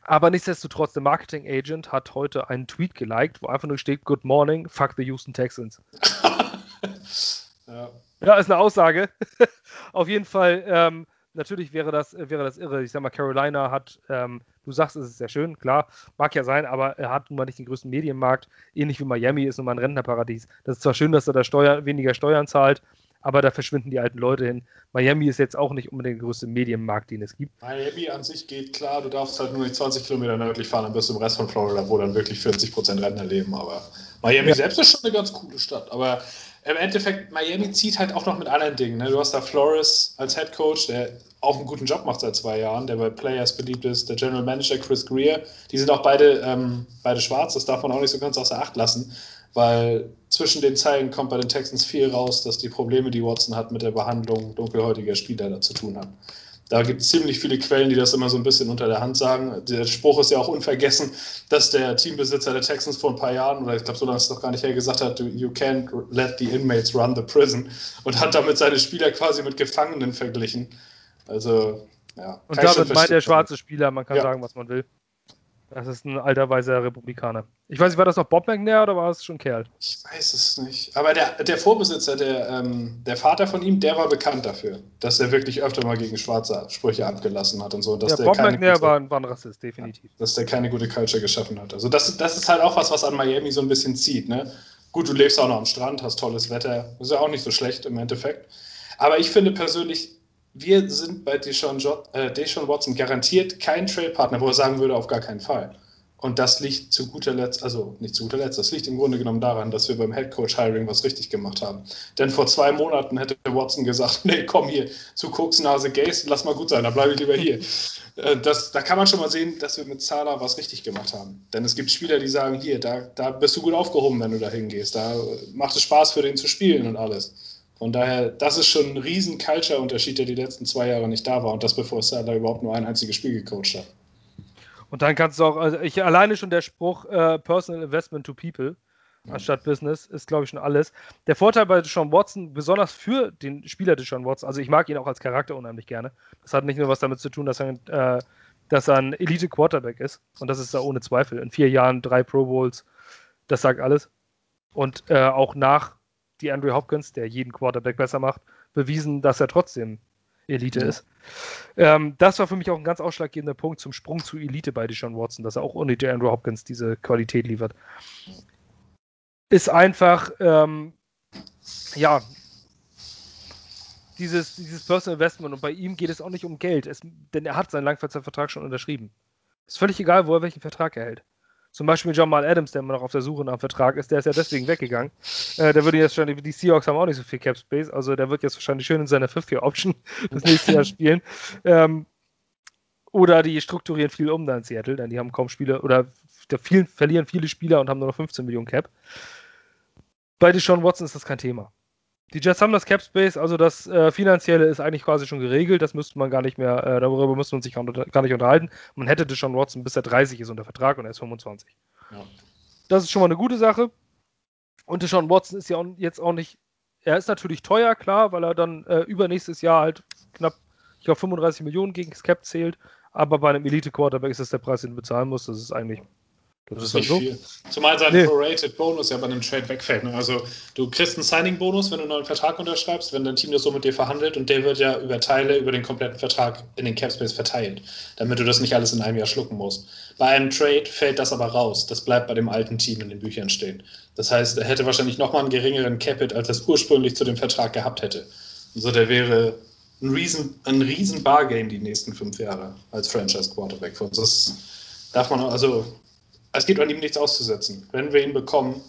Aber nichtsdestotrotz, der Marketing Agent hat heute einen Tweet geliked, wo einfach nur steht: Good morning, fuck the Houston Texans. ja. ja. ist eine Aussage. Auf jeden Fall, ähm, natürlich wäre das, wäre das irre. Ich sag mal, Carolina hat, ähm, du sagst, es ist sehr schön, klar, mag ja sein, aber er hat nun mal nicht den größten Medienmarkt. Ähnlich wie Miami ist nun mal ein Rentnerparadies. Das ist zwar schön, dass er da Steuer, weniger Steuern zahlt, aber da verschwinden die alten Leute hin. Miami ist jetzt auch nicht unbedingt der größte Medienmarkt, den es gibt. Miami an sich geht klar, du darfst halt nur nicht 20 Kilometer nördlich fahren, dann bist du im Rest von Florida, wo dann wirklich 40 Prozent Rentner leben. Aber Miami ja. selbst ist schon eine ganz coole Stadt. Aber im Endeffekt, Miami zieht halt auch noch mit anderen Dingen. Ne? Du hast da Flores als Head Coach, der auch einen guten Job macht seit zwei Jahren, der bei Players beliebt ist, der General Manager Chris Greer. Die sind auch beide, ähm, beide schwarz, das darf man auch nicht so ganz außer Acht lassen weil zwischen den Zeilen kommt bei den Texans viel raus, dass die Probleme, die Watson hat mit der Behandlung dunkelhäutiger Spieler da zu tun haben. Da gibt es ziemlich viele Quellen, die das immer so ein bisschen unter der Hand sagen. Der Spruch ist ja auch unvergessen, dass der Teambesitzer der Texans vor ein paar Jahren, oder ich glaube, so lange ist es noch gar nicht her, gesagt hat, you can't let the inmates run the prison und hat damit seine Spieler quasi mit Gefangenen verglichen. Also, ja. Und damit meint der schwarze Spieler, man kann ja. sagen, was man will. Das ist ein alter weißer Republikaner. Ich weiß nicht, war das noch Bob McNair oder war es schon Kerl? Ich weiß es nicht. Aber der, der Vorbesitzer, der, ähm, der Vater von ihm, der war bekannt dafür, dass er wirklich öfter mal gegen Schwarze Sprüche abgelassen hat und so. Dass ja, der Bob McNair gute, war, war, ein Rassist, definitiv. Dass der keine gute Culture geschaffen hat. Also das, das ist halt auch was, was an Miami so ein bisschen zieht. Ne? Gut, du lebst auch noch am Strand, hast tolles Wetter. Das ist ja auch nicht so schlecht im Endeffekt. Aber ich finde persönlich, wir sind bei Deshaun, äh, Deshaun Watson garantiert kein Trade-Partner, wo er sagen würde, auf gar keinen Fall. Und das liegt zu guter Letzt, also nicht zu guter Letzt, das liegt im Grunde genommen daran, dass wir beim Headcoach-Hiring was richtig gemacht haben. Denn vor zwei Monaten hätte Watson gesagt, nee, komm hier, zu Koksnase Gays, lass mal gut sein, da bleibe ich lieber hier. Äh, das, da kann man schon mal sehen, dass wir mit Zala was richtig gemacht haben. Denn es gibt Spieler, die sagen, hier, da, da bist du gut aufgehoben, wenn du da hingehst. Da macht es Spaß für den zu spielen und alles. Von daher, das ist schon ein riesen Culture-Unterschied, der die letzten zwei Jahre nicht da war. Und das, bevor Salah überhaupt nur ein einziges Spiel gecoacht hat. Und dann kannst du auch, also ich alleine schon der Spruch äh, Personal Investment to People anstatt Business ist, glaube ich, schon alles. Der Vorteil bei Sean Watson, besonders für den Spieler des Sean Watson, also ich mag ihn auch als Charakter unheimlich gerne. Das hat nicht nur was damit zu tun, dass er, äh, dass er ein Elite-Quarterback ist. Und das ist da ohne Zweifel. In vier Jahren drei Pro Bowls, das sagt alles. Und äh, auch nach die Andrew Hopkins, der jeden Quarterback besser macht, bewiesen, dass er trotzdem Elite ist. Ähm, das war für mich auch ein ganz ausschlaggebender Punkt zum Sprung zu Elite bei Deshaun Watson, dass er auch ohne Andrew Hopkins diese Qualität liefert. Ist einfach, ähm, ja, dieses, dieses Personal Investment und bei ihm geht es auch nicht um Geld, es, denn er hat seinen Langzeitvertrag schon unterschrieben. Ist völlig egal, wo er welchen Vertrag erhält. Zum Beispiel Jamal Adams, der immer noch auf der Suche nach einem Vertrag ist, der ist ja deswegen weggegangen. Äh, der würde jetzt wahrscheinlich, die Seahawks haben auch nicht so viel Cap Space, also der wird jetzt wahrscheinlich schön in seiner Fifth-Year-Option das nächste Jahr spielen. Ähm, oder die strukturieren viel um da in Seattle, denn die haben kaum Spieler oder viel, verlieren viele Spieler und haben nur noch 15 Millionen Cap. Bei Deshaun Watson ist das kein Thema. Die Jets haben das Cap Space, also das äh, Finanzielle ist eigentlich quasi schon geregelt. Das müsste man gar nicht mehr, äh, darüber müsste man sich gar nicht unterhalten. Man hätte Deshaun Watson bis er 30 ist unter Vertrag und er ist 25. Ja. Das ist schon mal eine gute Sache. Und Deshaun Watson ist ja auch jetzt auch nicht, er ist natürlich teuer, klar, weil er dann äh, übernächstes Jahr halt knapp, ich glaube, 35 Millionen gegen das Cap zählt. Aber bei einem Elite-Quarterback ist das der Preis, den du bezahlen musst. Das ist eigentlich das, ist nicht so. viel. Zumal sein nee. Prorated Bonus ja bei einem Trade wegfällt. Ne? Also du kriegst einen Signing-Bonus, wenn du einen neuen Vertrag unterschreibst, wenn dein Team das so mit dir verhandelt und der wird ja über Teile über den kompletten Vertrag in den Capspace verteilt, damit du das nicht alles in einem Jahr schlucken musst. Bei einem Trade fällt das aber raus. Das bleibt bei dem alten Team in den Büchern stehen. Das heißt, er hätte wahrscheinlich nochmal einen geringeren Capit, als er es ursprünglich zu dem Vertrag gehabt hätte. Also der wäre ein riesen, ein riesen Bargame die nächsten fünf Jahre als Franchise-Quarterback für uns. Das darf man, also es gibt an ihm nichts auszusetzen. Wenn wir ihn bekommen,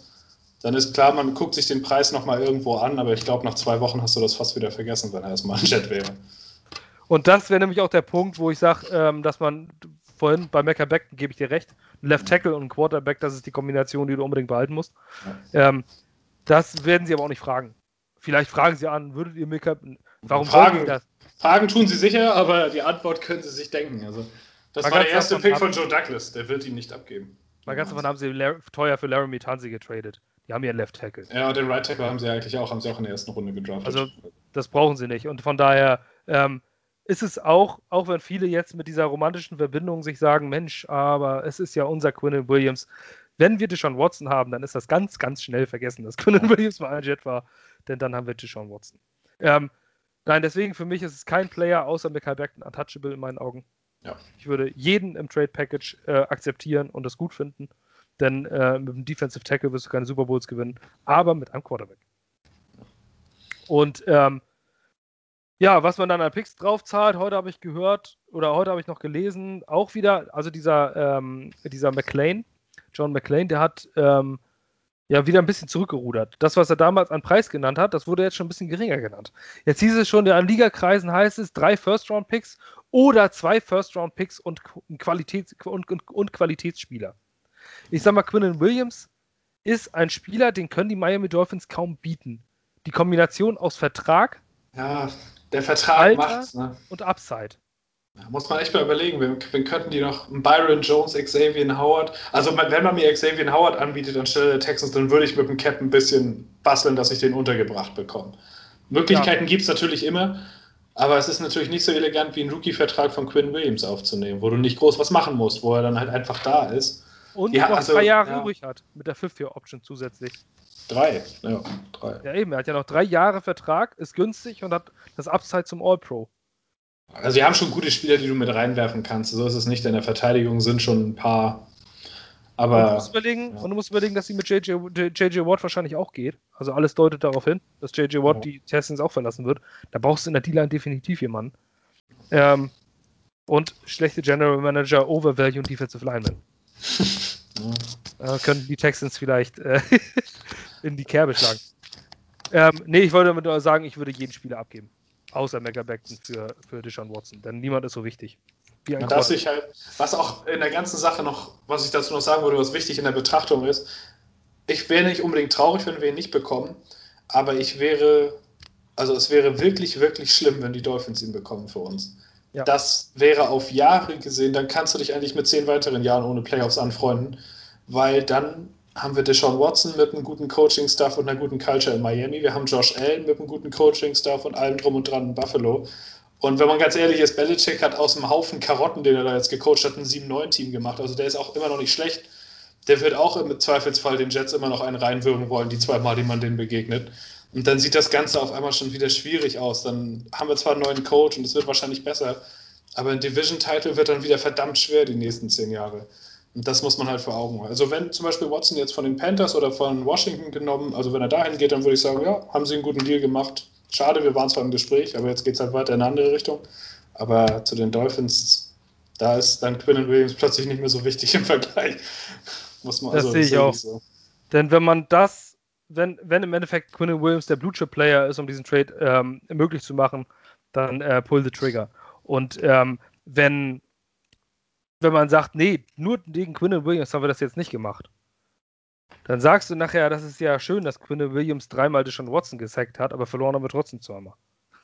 dann ist klar, man guckt sich den Preis nochmal irgendwo an, aber ich glaube, nach zwei Wochen hast du das fast wieder vergessen, wenn er erstmal ein Jet wäre. Und das wäre nämlich auch der Punkt, wo ich sage, ähm, dass man vorhin bei Mecca Beckton gebe ich dir recht. Left Tackle und Quarterback, das ist die Kombination, die du unbedingt behalten musst. Ähm, das werden sie aber auch nicht fragen. Vielleicht fragen sie an, würdet ihr Mecca. Warum fragen, das? Fragen tun sie sicher, aber die Antwort können sie sich denken. Also, das mal war der erste Pick von Joe Douglas, der wird ihn nicht abgeben. Mal ganz davon haben sie teuer für Laramie Tansi getradet. Die haben ja Left Tackle. Ja, und den Right Tackle haben sie eigentlich auch, haben sie auch in der ersten Runde gedraftet. Also, das brauchen sie nicht. Und von daher ähm, ist es auch, auch wenn viele jetzt mit dieser romantischen Verbindung sich sagen, Mensch, aber es ist ja unser Quinnen Williams. Wenn wir Deshaun Watson haben, dann ist das ganz, ganz schnell vergessen, dass Quinnen ja. Williams mal ein Jet war, denn dann haben wir Deshaun Watson. Ähm, nein, deswegen für mich ist es kein Player außer Michael Beckton untouchable in meinen Augen. Ja. Ich würde jeden im Trade Package äh, akzeptieren und das gut finden. Denn äh, mit dem Defensive Tackle wirst du keine Super Bowls gewinnen, aber mit einem Quarterback. Und ähm, ja, was man dann an Picks drauf zahlt, heute habe ich gehört oder heute habe ich noch gelesen, auch wieder, also dieser, ähm, dieser McLean, John McLean, der hat ähm, ja wieder ein bisschen zurückgerudert. Das, was er damals an Preis genannt hat, das wurde jetzt schon ein bisschen geringer genannt. Jetzt hieß es schon, an Ligakreisen heißt es drei First-Round-Picks oder zwei First-Round-Picks und, Qualitäts und, und, und Qualitätsspieler. Ich sag mal, Quinnen Williams ist ein Spieler, den können die Miami Dolphins kaum bieten. Die Kombination aus Vertrag, ja, der Vertrag Alter macht's, ne? und Upside. Da muss man echt mal überlegen, wen, wen könnten die noch? Byron Jones, Xavier Howard. Also, wenn man mir Xavier Howard anbietet anstelle der Texans, dann würde ich mit dem Cap ein bisschen basteln, dass ich den untergebracht bekomme. Möglichkeiten ja. gibt es natürlich immer, aber es ist natürlich nicht so elegant wie ein Rookie-Vertrag von Quinn Williams aufzunehmen, wo du nicht groß was machen musst, wo er dann halt einfach da ist. Und ja, noch also, drei Jahre ja. übrig hat, mit der Fifth-Year-Option zusätzlich. Drei, ja, drei. Ja, eben, er hat ja noch drei Jahre Vertrag, ist günstig und hat das Upside zum All-Pro. Also, sie haben schon gute Spieler, die du mit reinwerfen kannst. So ist es nicht. In der Verteidigung sind schon ein paar. Aber. Und du musst überlegen, ja. und du musst überlegen dass sie mit JJ, JJ Watt wahrscheinlich auch geht. Also, alles deutet darauf hin, dass JJ Watt ja. die Testings auch verlassen wird. Da brauchst du in der D-Line definitiv jemanden. Ähm, und schlechte General Manager, Overvalue und Defensive Lineman. Ja. Äh, können die Texans vielleicht äh, in die Kerbe schlagen. Ähm, nee, ich wollte damit nur sagen, ich würde jeden Spieler abgeben. Außer Mega Beckton für, für Deshaun Watson. Denn niemand ist so wichtig. Dass ich halt, was auch in der ganzen Sache noch, was ich dazu noch sagen würde, was wichtig in der Betrachtung ist, ich wäre nicht unbedingt traurig, wenn wir ihn nicht bekommen, aber ich wäre, also es wäre wirklich, wirklich schlimm, wenn die Dolphins ihn bekommen für uns. Ja. Das wäre auf Jahre gesehen, dann kannst du dich eigentlich mit zehn weiteren Jahren ohne Playoffs anfreunden, weil dann haben wir Deshaun Watson mit einem guten Coaching-Staff und einer guten Culture in Miami. Wir haben Josh Allen mit einem guten Coaching-Staff und allem drum und dran in Buffalo. Und wenn man ganz ehrlich ist, Belichick hat aus dem Haufen Karotten, den er da jetzt gecoacht hat, ein 7-9-Team gemacht. Also der ist auch immer noch nicht schlecht. Der wird auch im Zweifelsfall den Jets immer noch einen reinwürgen wollen, die zweimal, die man denen begegnet. Und dann sieht das Ganze auf einmal schon wieder schwierig aus. Dann haben wir zwar einen neuen Coach und es wird wahrscheinlich besser, aber ein Division-Title wird dann wieder verdammt schwer die nächsten zehn Jahre. Und das muss man halt vor Augen haben. Also wenn zum Beispiel Watson jetzt von den Panthers oder von Washington genommen, also wenn er dahin geht, dann würde ich sagen, ja, haben sie einen guten Deal gemacht. Schade, wir waren zwar im Gespräch, aber jetzt geht es halt weiter in eine andere Richtung. Aber zu den Dolphins, da ist dann Quinn Williams plötzlich nicht mehr so wichtig im Vergleich. Muss man, das also, sehe ich auch. So. Denn wenn man das, wenn, wenn im Endeffekt Quinn Williams der Blue Chip Player ist, um diesen Trade ähm, möglich zu machen, dann äh, pull the trigger. Und ähm, wenn wenn man sagt, nee, nur gegen Quinn Williams haben wir das jetzt nicht gemacht. Dann sagst du nachher, das ist ja schön, dass Quinn Williams dreimal schon Watson gesackt hat, aber verloren haben wir trotzdem zweimal.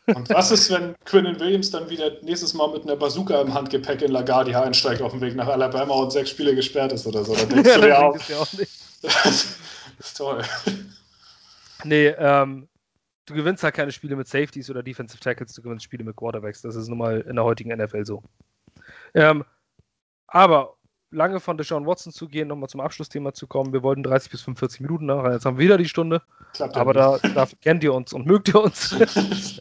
Und was ist, wenn Quinn Williams dann wieder nächstes Mal mit einer Bazooka im Handgepäck in LaGuardia einsteigt auf dem Weg nach Alabama und sechs Spiele gesperrt ist oder so? Dann denkst du dir auch, ja auch nicht. das ist toll. Nee, ähm, du gewinnst halt keine Spiele mit Safeties oder Defensive Tackles, du gewinnst Spiele mit Quarterbacks. Das ist nun mal in der heutigen NFL so. Ähm, aber lange von Deshaun Watson zu gehen, nochmal zum Abschlussthema zu kommen. Wir wollten 30 bis 45 Minuten nach, jetzt haben wir wieder die Stunde. Klappt aber da, da, kennt ihr uns und mögt ihr uns.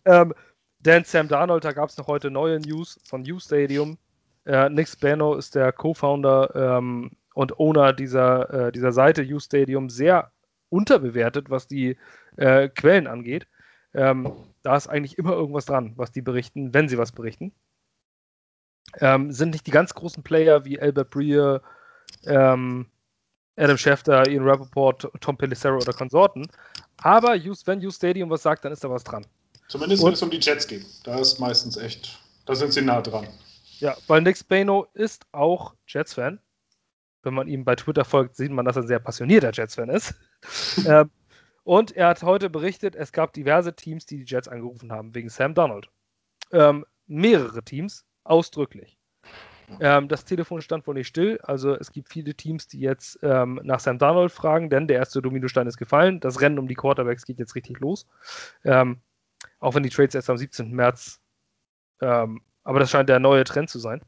ähm, denn Sam Darnold, da gab es noch heute neue News von New Stadium. Äh, Nick Spano ist der Co-Founder ähm, und Owner dieser, äh, dieser Seite U Stadium, sehr unterbewertet, was die äh, Quellen angeht. Ähm, da ist eigentlich immer irgendwas dran, was die berichten, wenn sie was berichten ähm, sind nicht die ganz großen Player wie Albert Breer, ähm, Adam Schefter, Ian Rappaport, Tom Pelissero oder Konsorten. Aber wenn U Stadium was sagt, dann ist da was dran. Zumindest wenn es um die Jets geht. Da ist meistens echt, da sind sie nah dran. Ja, weil Nick Spano ist auch Jets-Fan. Wenn man ihm bei Twitter folgt, sieht man, dass er ein sehr passionierter Jets-Fan ist. ähm, und er hat heute berichtet, es gab diverse Teams, die die Jets angerufen haben, wegen Sam Donald. Ähm, mehrere Teams, ausdrücklich. Ähm, das Telefon stand wohl nicht still. Also es gibt viele Teams, die jetzt ähm, nach Sam Darnold fragen, denn der erste Dominostein ist gefallen. Das Rennen um die Quarterbacks geht jetzt richtig los. Ähm, auch wenn die Trades erst am 17. März, ähm, aber das scheint der neue Trend zu sein.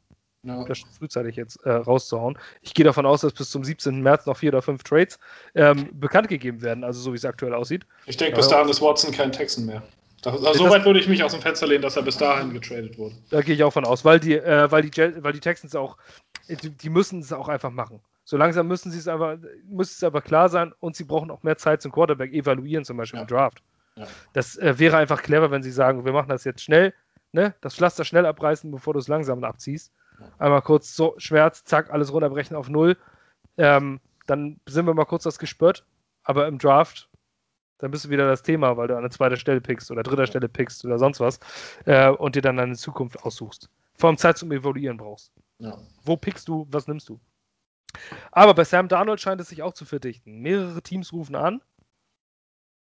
No. Das frühzeitig jetzt äh, rauszuhauen. Ich gehe davon aus, dass bis zum 17. März noch vier oder fünf Trades ähm, bekannt gegeben werden, also so wie es aktuell aussieht. Ich denke, bis dahin ist Watson kein Texan mehr. Also so weit würde ich mich aus dem Fenster lehnen, dass er bis dahin getradet wurde. Da gehe ich auch von aus, weil die, äh, weil die, weil die Texans auch, die, die müssen es auch einfach machen. So langsam müssen sie es aber, muss es aber klar sein und sie brauchen auch mehr Zeit zum Quarterback evaluieren, zum Beispiel ja. im Draft. Ja. Das äh, wäre einfach clever, wenn sie sagen, wir machen das jetzt schnell, ne? das Pflaster schnell abreißen, bevor du es langsam abziehst. Einmal kurz so Schmerz, zack, alles runterbrechen auf Null. Ähm, dann sind wir mal kurz das gespürt. Aber im Draft dann bist du wieder das Thema, weil du an der zweiten Stelle pickst oder dritter Stelle pickst oder sonst was äh, und dir dann deine Zukunft aussuchst. Vor allem Zeit zum Evaluieren brauchst. Ja. Wo pickst du, was nimmst du? Aber bei Sam Darnold scheint es sich auch zu verdichten. Mehrere Teams rufen an.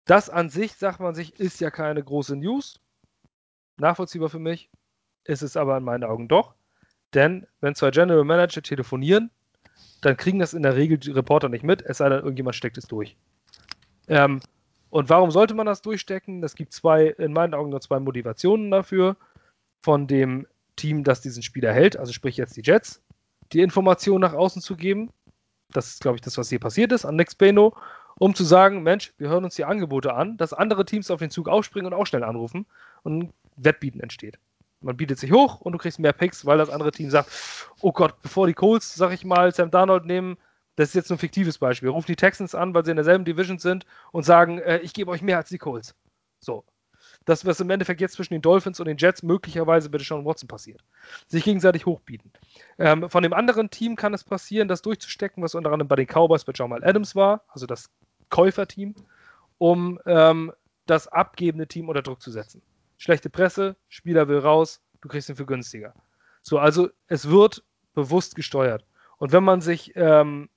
Das an sich, sagt man sich, ist ja keine große News. Nachvollziehbar für mich. Ist es aber in meinen Augen doch. Denn wenn zwei General Manager telefonieren, dann kriegen das in der Regel die Reporter nicht mit, es sei denn, irgendjemand steckt es durch. Ähm, und warum sollte man das durchstecken? Es gibt zwei, in meinen Augen nur zwei Motivationen dafür. Von dem Team, das diesen Spieler hält, also sprich jetzt die Jets, die Information nach außen zu geben. Das ist, glaube ich, das, was hier passiert ist an Next Beno, um zu sagen, Mensch, wir hören uns die Angebote an, dass andere Teams auf den Zug aufspringen und auch schnell anrufen und ein Wettbieten entsteht. Man bietet sich hoch und du kriegst mehr Picks, weil das andere Team sagt, oh Gott, bevor die Colts, sag ich mal, Sam Darnold nehmen, das ist jetzt ein fiktives Beispiel. Rufen die Texans an, weil sie in derselben Division sind und sagen, äh, ich gebe euch mehr als die Colts. So. Das, was im Endeffekt jetzt zwischen den Dolphins und den Jets möglicherweise bei Sean Watson passiert. Sich gegenseitig hochbieten. Ähm, von dem anderen Team kann es passieren, das durchzustecken, was unter anderem bei den Cowboys bei Jamal Adams war, also das Käuferteam, um ähm, das abgebende Team unter Druck zu setzen. Schlechte Presse, Spieler will raus, du kriegst ihn für günstiger. So, also es wird bewusst gesteuert. Und wenn man sich ähm,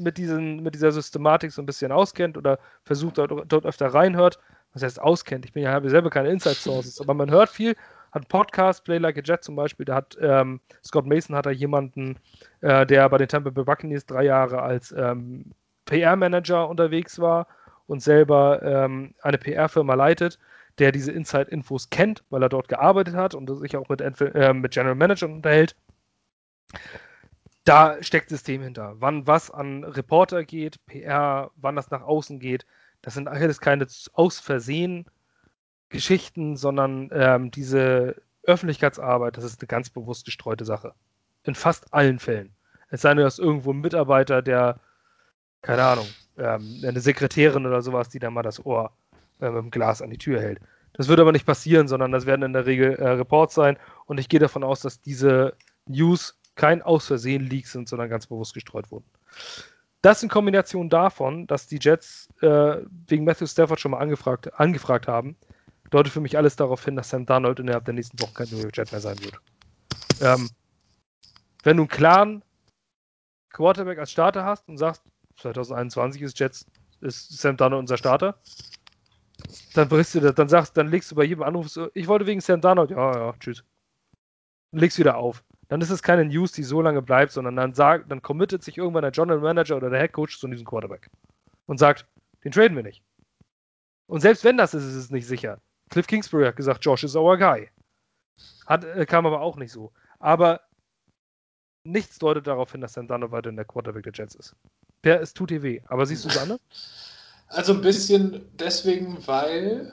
mit, diesen, mit dieser Systematik so ein bisschen auskennt oder versucht dort, dort öfter reinhört, was heißt auskennt, ich bin ja habe selber keine Inside Sources, aber man hört viel, hat Podcast, Play Like a Jet zum Beispiel, da hat ähm, Scott Mason hat da jemanden, äh, der bei den Tampa Bay Buccaneers drei Jahre als ähm, PR-Manager unterwegs war und selber ähm, eine PR-Firma leitet, der diese Inside-Infos kennt, weil er dort gearbeitet hat und sich auch mit, äh, mit General Manager unterhält da steckt System hinter. Wann was an Reporter geht, PR, wann das nach außen geht, das sind alles keine aus Versehen Geschichten, sondern ähm, diese Öffentlichkeitsarbeit, das ist eine ganz bewusst gestreute Sache. In fast allen Fällen. Es sei denn, dass irgendwo ein Mitarbeiter, der, keine Ahnung, ähm, eine Sekretärin oder sowas, die dann mal das Ohr äh, mit dem Glas an die Tür hält. Das wird aber nicht passieren, sondern das werden in der Regel äh, Reports sein. Und ich gehe davon aus, dass diese News kein aus Versehen Leak sind, sondern ganz bewusst gestreut wurden. Das in Kombination davon, dass die Jets äh, wegen Matthew Stafford schon mal angefragt, angefragt haben, deutet für mich alles darauf hin, dass Sam Darnold innerhalb der nächsten Wochen kein New York Jet mehr sein wird. Ähm, wenn du einen klaren Quarterback als Starter hast und sagst, 2021 ist Jets, ist Sam Darnold unser Starter, dann brichst du das, dann sagst, dann legst du bei jedem Anruf so, ich wollte wegen Sam Darnold, ja, ja, tschüss. Und legst wieder auf dann ist es keine News, die so lange bleibt, sondern dann sagt, dann committet sich irgendwann der General Manager oder der Head Coach zu diesem Quarterback und sagt, den traden wir nicht. Und selbst wenn das ist, ist es nicht sicher. Cliff Kingsbury hat gesagt, Josh is our guy. Hat, äh, kam aber auch nicht so. Aber nichts deutet darauf hin, dass Sam weiter in der Quarterback der Jets ist. Der ist tut dir weh. Aber siehst du es an? Also ein bisschen deswegen, weil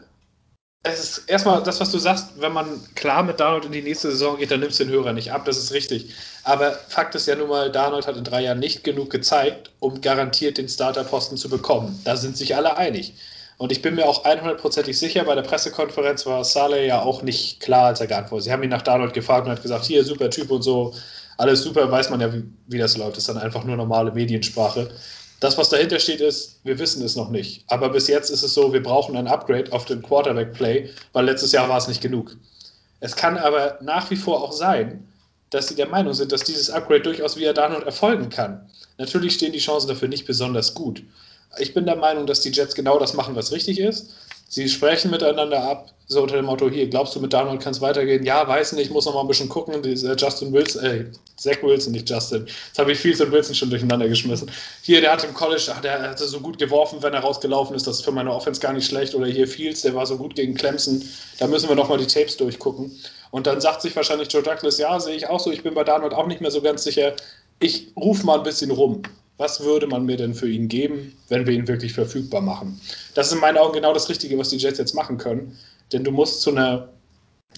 es ist erstmal das, was du sagst, wenn man klar mit Darnold in die nächste Saison geht, dann nimmst du den Hörer nicht ab, das ist richtig. Aber Fakt ist ja nun mal, Darnold hat in drei Jahren nicht genug gezeigt, um garantiert den Starterposten zu bekommen. Da sind sich alle einig. Und ich bin mir auch 100%ig sicher, bei der Pressekonferenz war Saleh ja auch nicht klar, als er geantwortet Sie haben ihn nach Darnold gefragt und hat gesagt, hier, super Typ und so, alles super, weiß man ja, wie, wie das läuft. Das ist dann einfach nur normale Mediensprache. Das, was dahinter steht, ist, wir wissen es noch nicht. Aber bis jetzt ist es so, wir brauchen ein Upgrade auf den Quarterback-Play, weil letztes Jahr war es nicht genug. Es kann aber nach wie vor auch sein, dass sie der Meinung sind, dass dieses Upgrade durchaus via Darnold erfolgen kann. Natürlich stehen die Chancen dafür nicht besonders gut. Ich bin der Meinung, dass die Jets genau das machen, was richtig ist. Sie sprechen miteinander ab, so unter dem Motto, hier, glaubst du, mit Darnold kann es weitergehen? Ja, weiß nicht, muss noch mal ein bisschen gucken. Dieser Justin Wilson, äh, Zach Wilson, nicht Justin. Jetzt habe ich Fields und Wilson schon durcheinander geschmissen. Hier, der hat im College, ach, der hatte so gut geworfen, wenn er rausgelaufen ist, das ist für meine Offense gar nicht schlecht. Oder hier Fields, der war so gut gegen Clemson. Da müssen wir noch mal die Tapes durchgucken. Und dann sagt sich wahrscheinlich Joe Douglas, ja, sehe ich auch so, ich bin bei Darnold auch nicht mehr so ganz sicher. Ich rufe mal ein bisschen rum was würde man mir denn für ihn geben, wenn wir ihn wirklich verfügbar machen? Das ist in meinen Augen genau das Richtige, was die Jets jetzt machen können. Denn du musst zu einer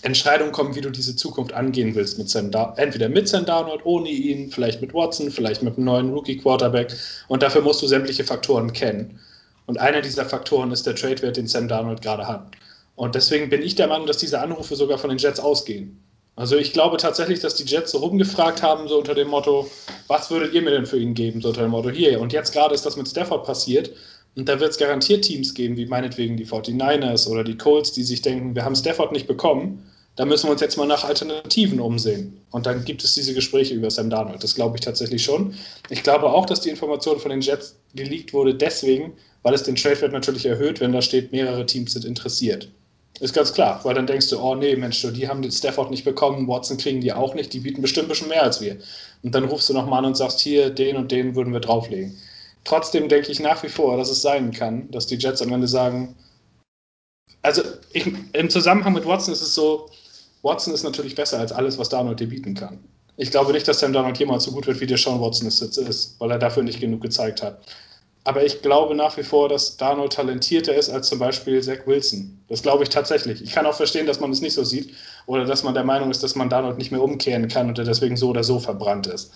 Entscheidung kommen, wie du diese Zukunft angehen willst. Mit Sam entweder mit Sam Darnold, ohne ihn, vielleicht mit Watson, vielleicht mit einem neuen Rookie-Quarterback. Und dafür musst du sämtliche Faktoren kennen. Und einer dieser Faktoren ist der Trade-Wert, den Sam Darnold gerade hat. Und deswegen bin ich der Meinung, dass diese Anrufe sogar von den Jets ausgehen. Also ich glaube tatsächlich, dass die Jets so rumgefragt haben, so unter dem Motto, was würdet ihr mir denn für ihn geben? So unter dem Motto, hier. Und jetzt gerade ist das mit Stafford passiert. Und da wird es garantiert Teams geben, wie meinetwegen die 49ers oder die Colts, die sich denken, wir haben Stafford nicht bekommen, da müssen wir uns jetzt mal nach Alternativen umsehen. Und dann gibt es diese Gespräche über Sam Darnold. Das glaube ich tatsächlich schon. Ich glaube auch, dass die Information von den Jets geleakt wurde deswegen, weil es den Trade-Wert natürlich erhöht, wenn da steht, mehrere Teams sind interessiert. Ist ganz klar, weil dann denkst du, oh nee, Mensch, die haben den Stafford nicht bekommen, Watson kriegen die auch nicht, die bieten bestimmt ein bisschen mehr als wir. Und dann rufst du nochmal an und sagst, hier, den und den würden wir drauflegen. Trotzdem denke ich nach wie vor, dass es sein kann, dass die Jets am Ende sagen, also ich, im Zusammenhang mit Watson ist es so, Watson ist natürlich besser als alles, was Darnold dir bieten kann. Ich glaube nicht, dass Sam Darnold jemals so gut wird, wie der Sean Watson es jetzt ist, weil er dafür nicht genug gezeigt hat. Aber ich glaube nach wie vor, dass Darnold talentierter ist als zum Beispiel Zach Wilson. Das glaube ich tatsächlich. Ich kann auch verstehen, dass man es nicht so sieht oder dass man der Meinung ist, dass man Darnold nicht mehr umkehren kann und er deswegen so oder so verbrannt ist.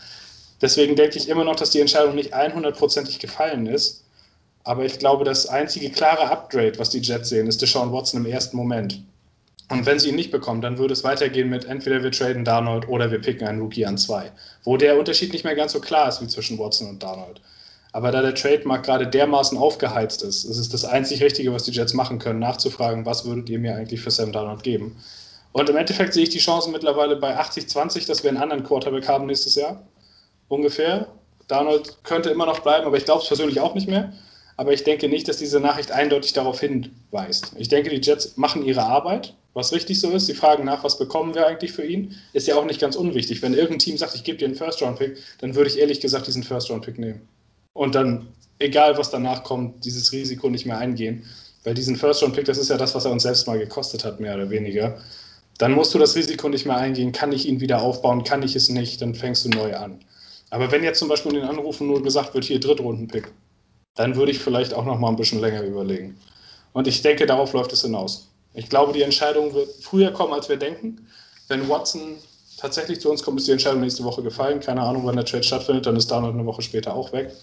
Deswegen denke ich immer noch, dass die Entscheidung nicht 100%ig gefallen ist. Aber ich glaube, das einzige klare Upgrade, was die Jets sehen, ist Deshaun Watson im ersten Moment. Und wenn sie ihn nicht bekommen, dann würde es weitergehen mit entweder wir traden Darnold oder wir picken einen Rookie an zwei. Wo der Unterschied nicht mehr ganz so klar ist wie zwischen Watson und Darnold. Aber da der Trademark gerade dermaßen aufgeheizt ist, ist es das einzig Richtige, was die Jets machen können, nachzufragen, was würdet ihr mir eigentlich für Sam Darnold geben? Und im Endeffekt sehe ich die Chancen mittlerweile bei 80-20, dass wir einen anderen Quarterback haben nächstes Jahr. Ungefähr. Darnold könnte immer noch bleiben, aber ich glaube es persönlich auch nicht mehr. Aber ich denke nicht, dass diese Nachricht eindeutig darauf hinweist. Ich denke, die Jets machen ihre Arbeit, was richtig so ist. Sie fragen nach, was bekommen wir eigentlich für ihn. Ist ja auch nicht ganz unwichtig. Wenn irgendein Team sagt, ich gebe dir einen First-Round-Pick, dann würde ich ehrlich gesagt diesen First-Round-Pick nehmen und dann, egal was danach kommt, dieses Risiko nicht mehr eingehen. Weil diesen First-Round-Pick, das ist ja das, was er uns selbst mal gekostet hat, mehr oder weniger. Dann musst du das Risiko nicht mehr eingehen. Kann ich ihn wieder aufbauen? Kann ich es nicht? Dann fängst du neu an. Aber wenn jetzt zum Beispiel in den Anrufen nur gesagt wird, hier Drittrunden-Pick, dann würde ich vielleicht auch noch mal ein bisschen länger überlegen. Und ich denke, darauf läuft es hinaus. Ich glaube, die Entscheidung wird früher kommen, als wir denken. Wenn Watson tatsächlich zu uns kommt, ist die Entscheidung nächste Woche gefallen. Keine Ahnung, wann der Trade stattfindet, dann ist Darnold eine Woche später auch weg.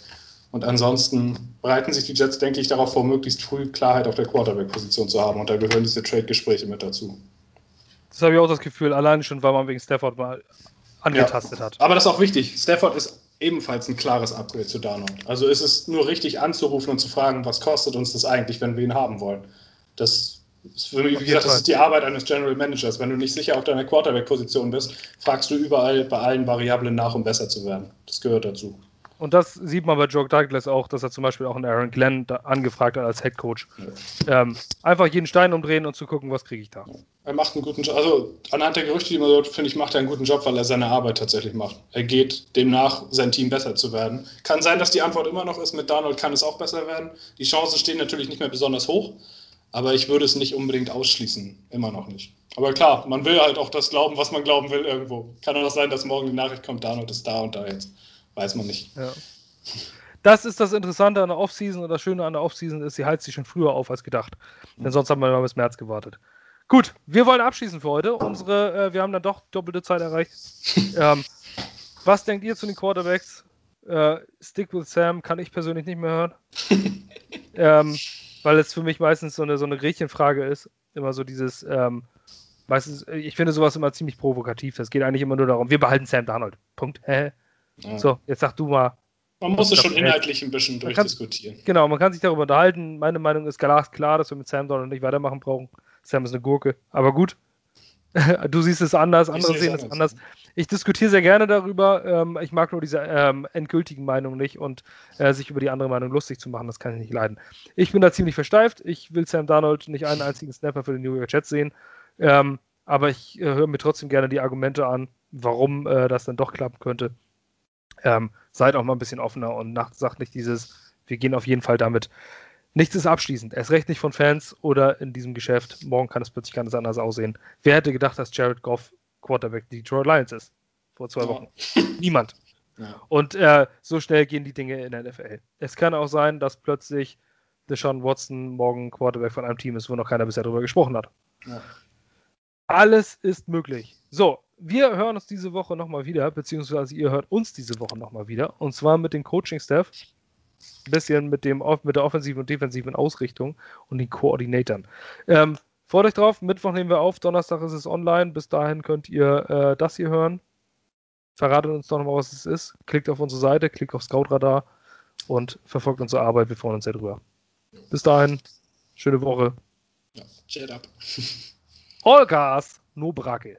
Und ansonsten bereiten sich die Jets, denke ich, darauf vor, möglichst früh Klarheit auf der Quarterback-Position zu haben. Und da gehören diese Trade-Gespräche mit dazu. Das habe ich auch das Gefühl, allein schon, weil man wegen Stafford mal angetastet ja. hat. Aber das ist auch wichtig. Stafford ist ebenfalls ein klares Upgrade zu Darnold. Also ist es nur richtig anzurufen und zu fragen, was kostet uns das eigentlich, wenn wir ihn haben wollen. Das ist für mich, wie gesagt, das ist die Arbeit eines General Managers. Wenn du nicht sicher auf deiner Quarterback-Position bist, fragst du überall bei allen Variablen nach, um besser zu werden. Das gehört dazu. Und das sieht man bei Joe Douglas auch, dass er zum Beispiel auch einen Aaron Glenn angefragt hat als Head Coach. Ähm, einfach jeden Stein umdrehen und zu gucken, was kriege ich da. Er macht einen guten Job. Also anhand der Gerüchte, die man hört, finde ich, macht er einen guten Job, weil er seine Arbeit tatsächlich macht. Er geht demnach, sein Team besser zu werden. Kann sein, dass die Antwort immer noch ist, mit Donald kann es auch besser werden. Die Chancen stehen natürlich nicht mehr besonders hoch, aber ich würde es nicht unbedingt ausschließen. Immer noch nicht. Aber klar, man will halt auch das glauben, was man glauben will irgendwo. Kann auch sein, dass morgen die Nachricht kommt, Donald ist da und da jetzt. Weiß man nicht. Ja. Das ist das Interessante an der Offseason und das Schöne an der Offseason ist, sie heizt sich schon früher auf als gedacht. Mhm. Denn sonst haben wir mal bis März gewartet. Gut, wir wollen abschließen für heute. Unsere, äh, wir haben dann doch doppelte Zeit erreicht. ähm, was denkt ihr zu den Quarterbacks? Äh, Stick with Sam kann ich persönlich nicht mehr hören. ähm, weil es für mich meistens so eine, so eine Gretchenfrage ist. Immer so dieses, ähm, meistens, ich finde sowas immer ziemlich provokativ. Das geht eigentlich immer nur darum, wir behalten Sam Darnold. Punkt. Ja. So, jetzt sag du mal. Man muss es schon inhaltlich ein bisschen durchdiskutieren. Kann, genau, man kann sich darüber unterhalten. Meine Meinung ist klar, dass wir mit Sam Donald nicht weitermachen brauchen. Sam ist eine Gurke, aber gut. du siehst es anders, andere sehen es anders. Ich diskutiere sehr gerne darüber. Ähm, ich mag nur diese ähm, endgültigen Meinungen nicht und äh, sich über die andere Meinung lustig zu machen, das kann ich nicht leiden. Ich bin da ziemlich versteift. Ich will Sam Darnold nicht einen einzigen Snapper für den New York Jets sehen. Ähm, aber ich äh, höre mir trotzdem gerne die Argumente an, warum äh, das dann doch klappen könnte. Ähm, seid auch mal ein bisschen offener und nach, sagt nicht dieses, wir gehen auf jeden Fall damit. Nichts ist abschließend. Erst recht nicht von Fans oder in diesem Geschäft. Morgen kann es plötzlich ganz anders aussehen. Wer hätte gedacht, dass Jared Goff Quarterback Detroit Lions ist? Vor zwei Wochen. Ja. Niemand. Ja. Und äh, so schnell gehen die Dinge in der NFL. Es kann auch sein, dass plötzlich Deshaun Watson morgen Quarterback von einem Team ist, wo noch keiner bisher drüber gesprochen hat. Ja. Alles ist möglich. So, wir hören uns diese Woche nochmal wieder, beziehungsweise ihr hört uns diese Woche nochmal wieder. Und zwar mit dem Coaching-Staff, ein bisschen mit, dem, mit der offensiven und defensiven Ausrichtung und den Koordinatoren. Ähm, freut euch drauf, Mittwoch nehmen wir auf, Donnerstag ist es online. Bis dahin könnt ihr äh, das hier hören. Verratet uns doch nochmal, was es ist. Klickt auf unsere Seite, klickt auf Scoutradar und verfolgt unsere Arbeit. Wir freuen uns sehr drüber. Bis dahin, schöne Woche. Ja, chat up. All gas, no Bracke.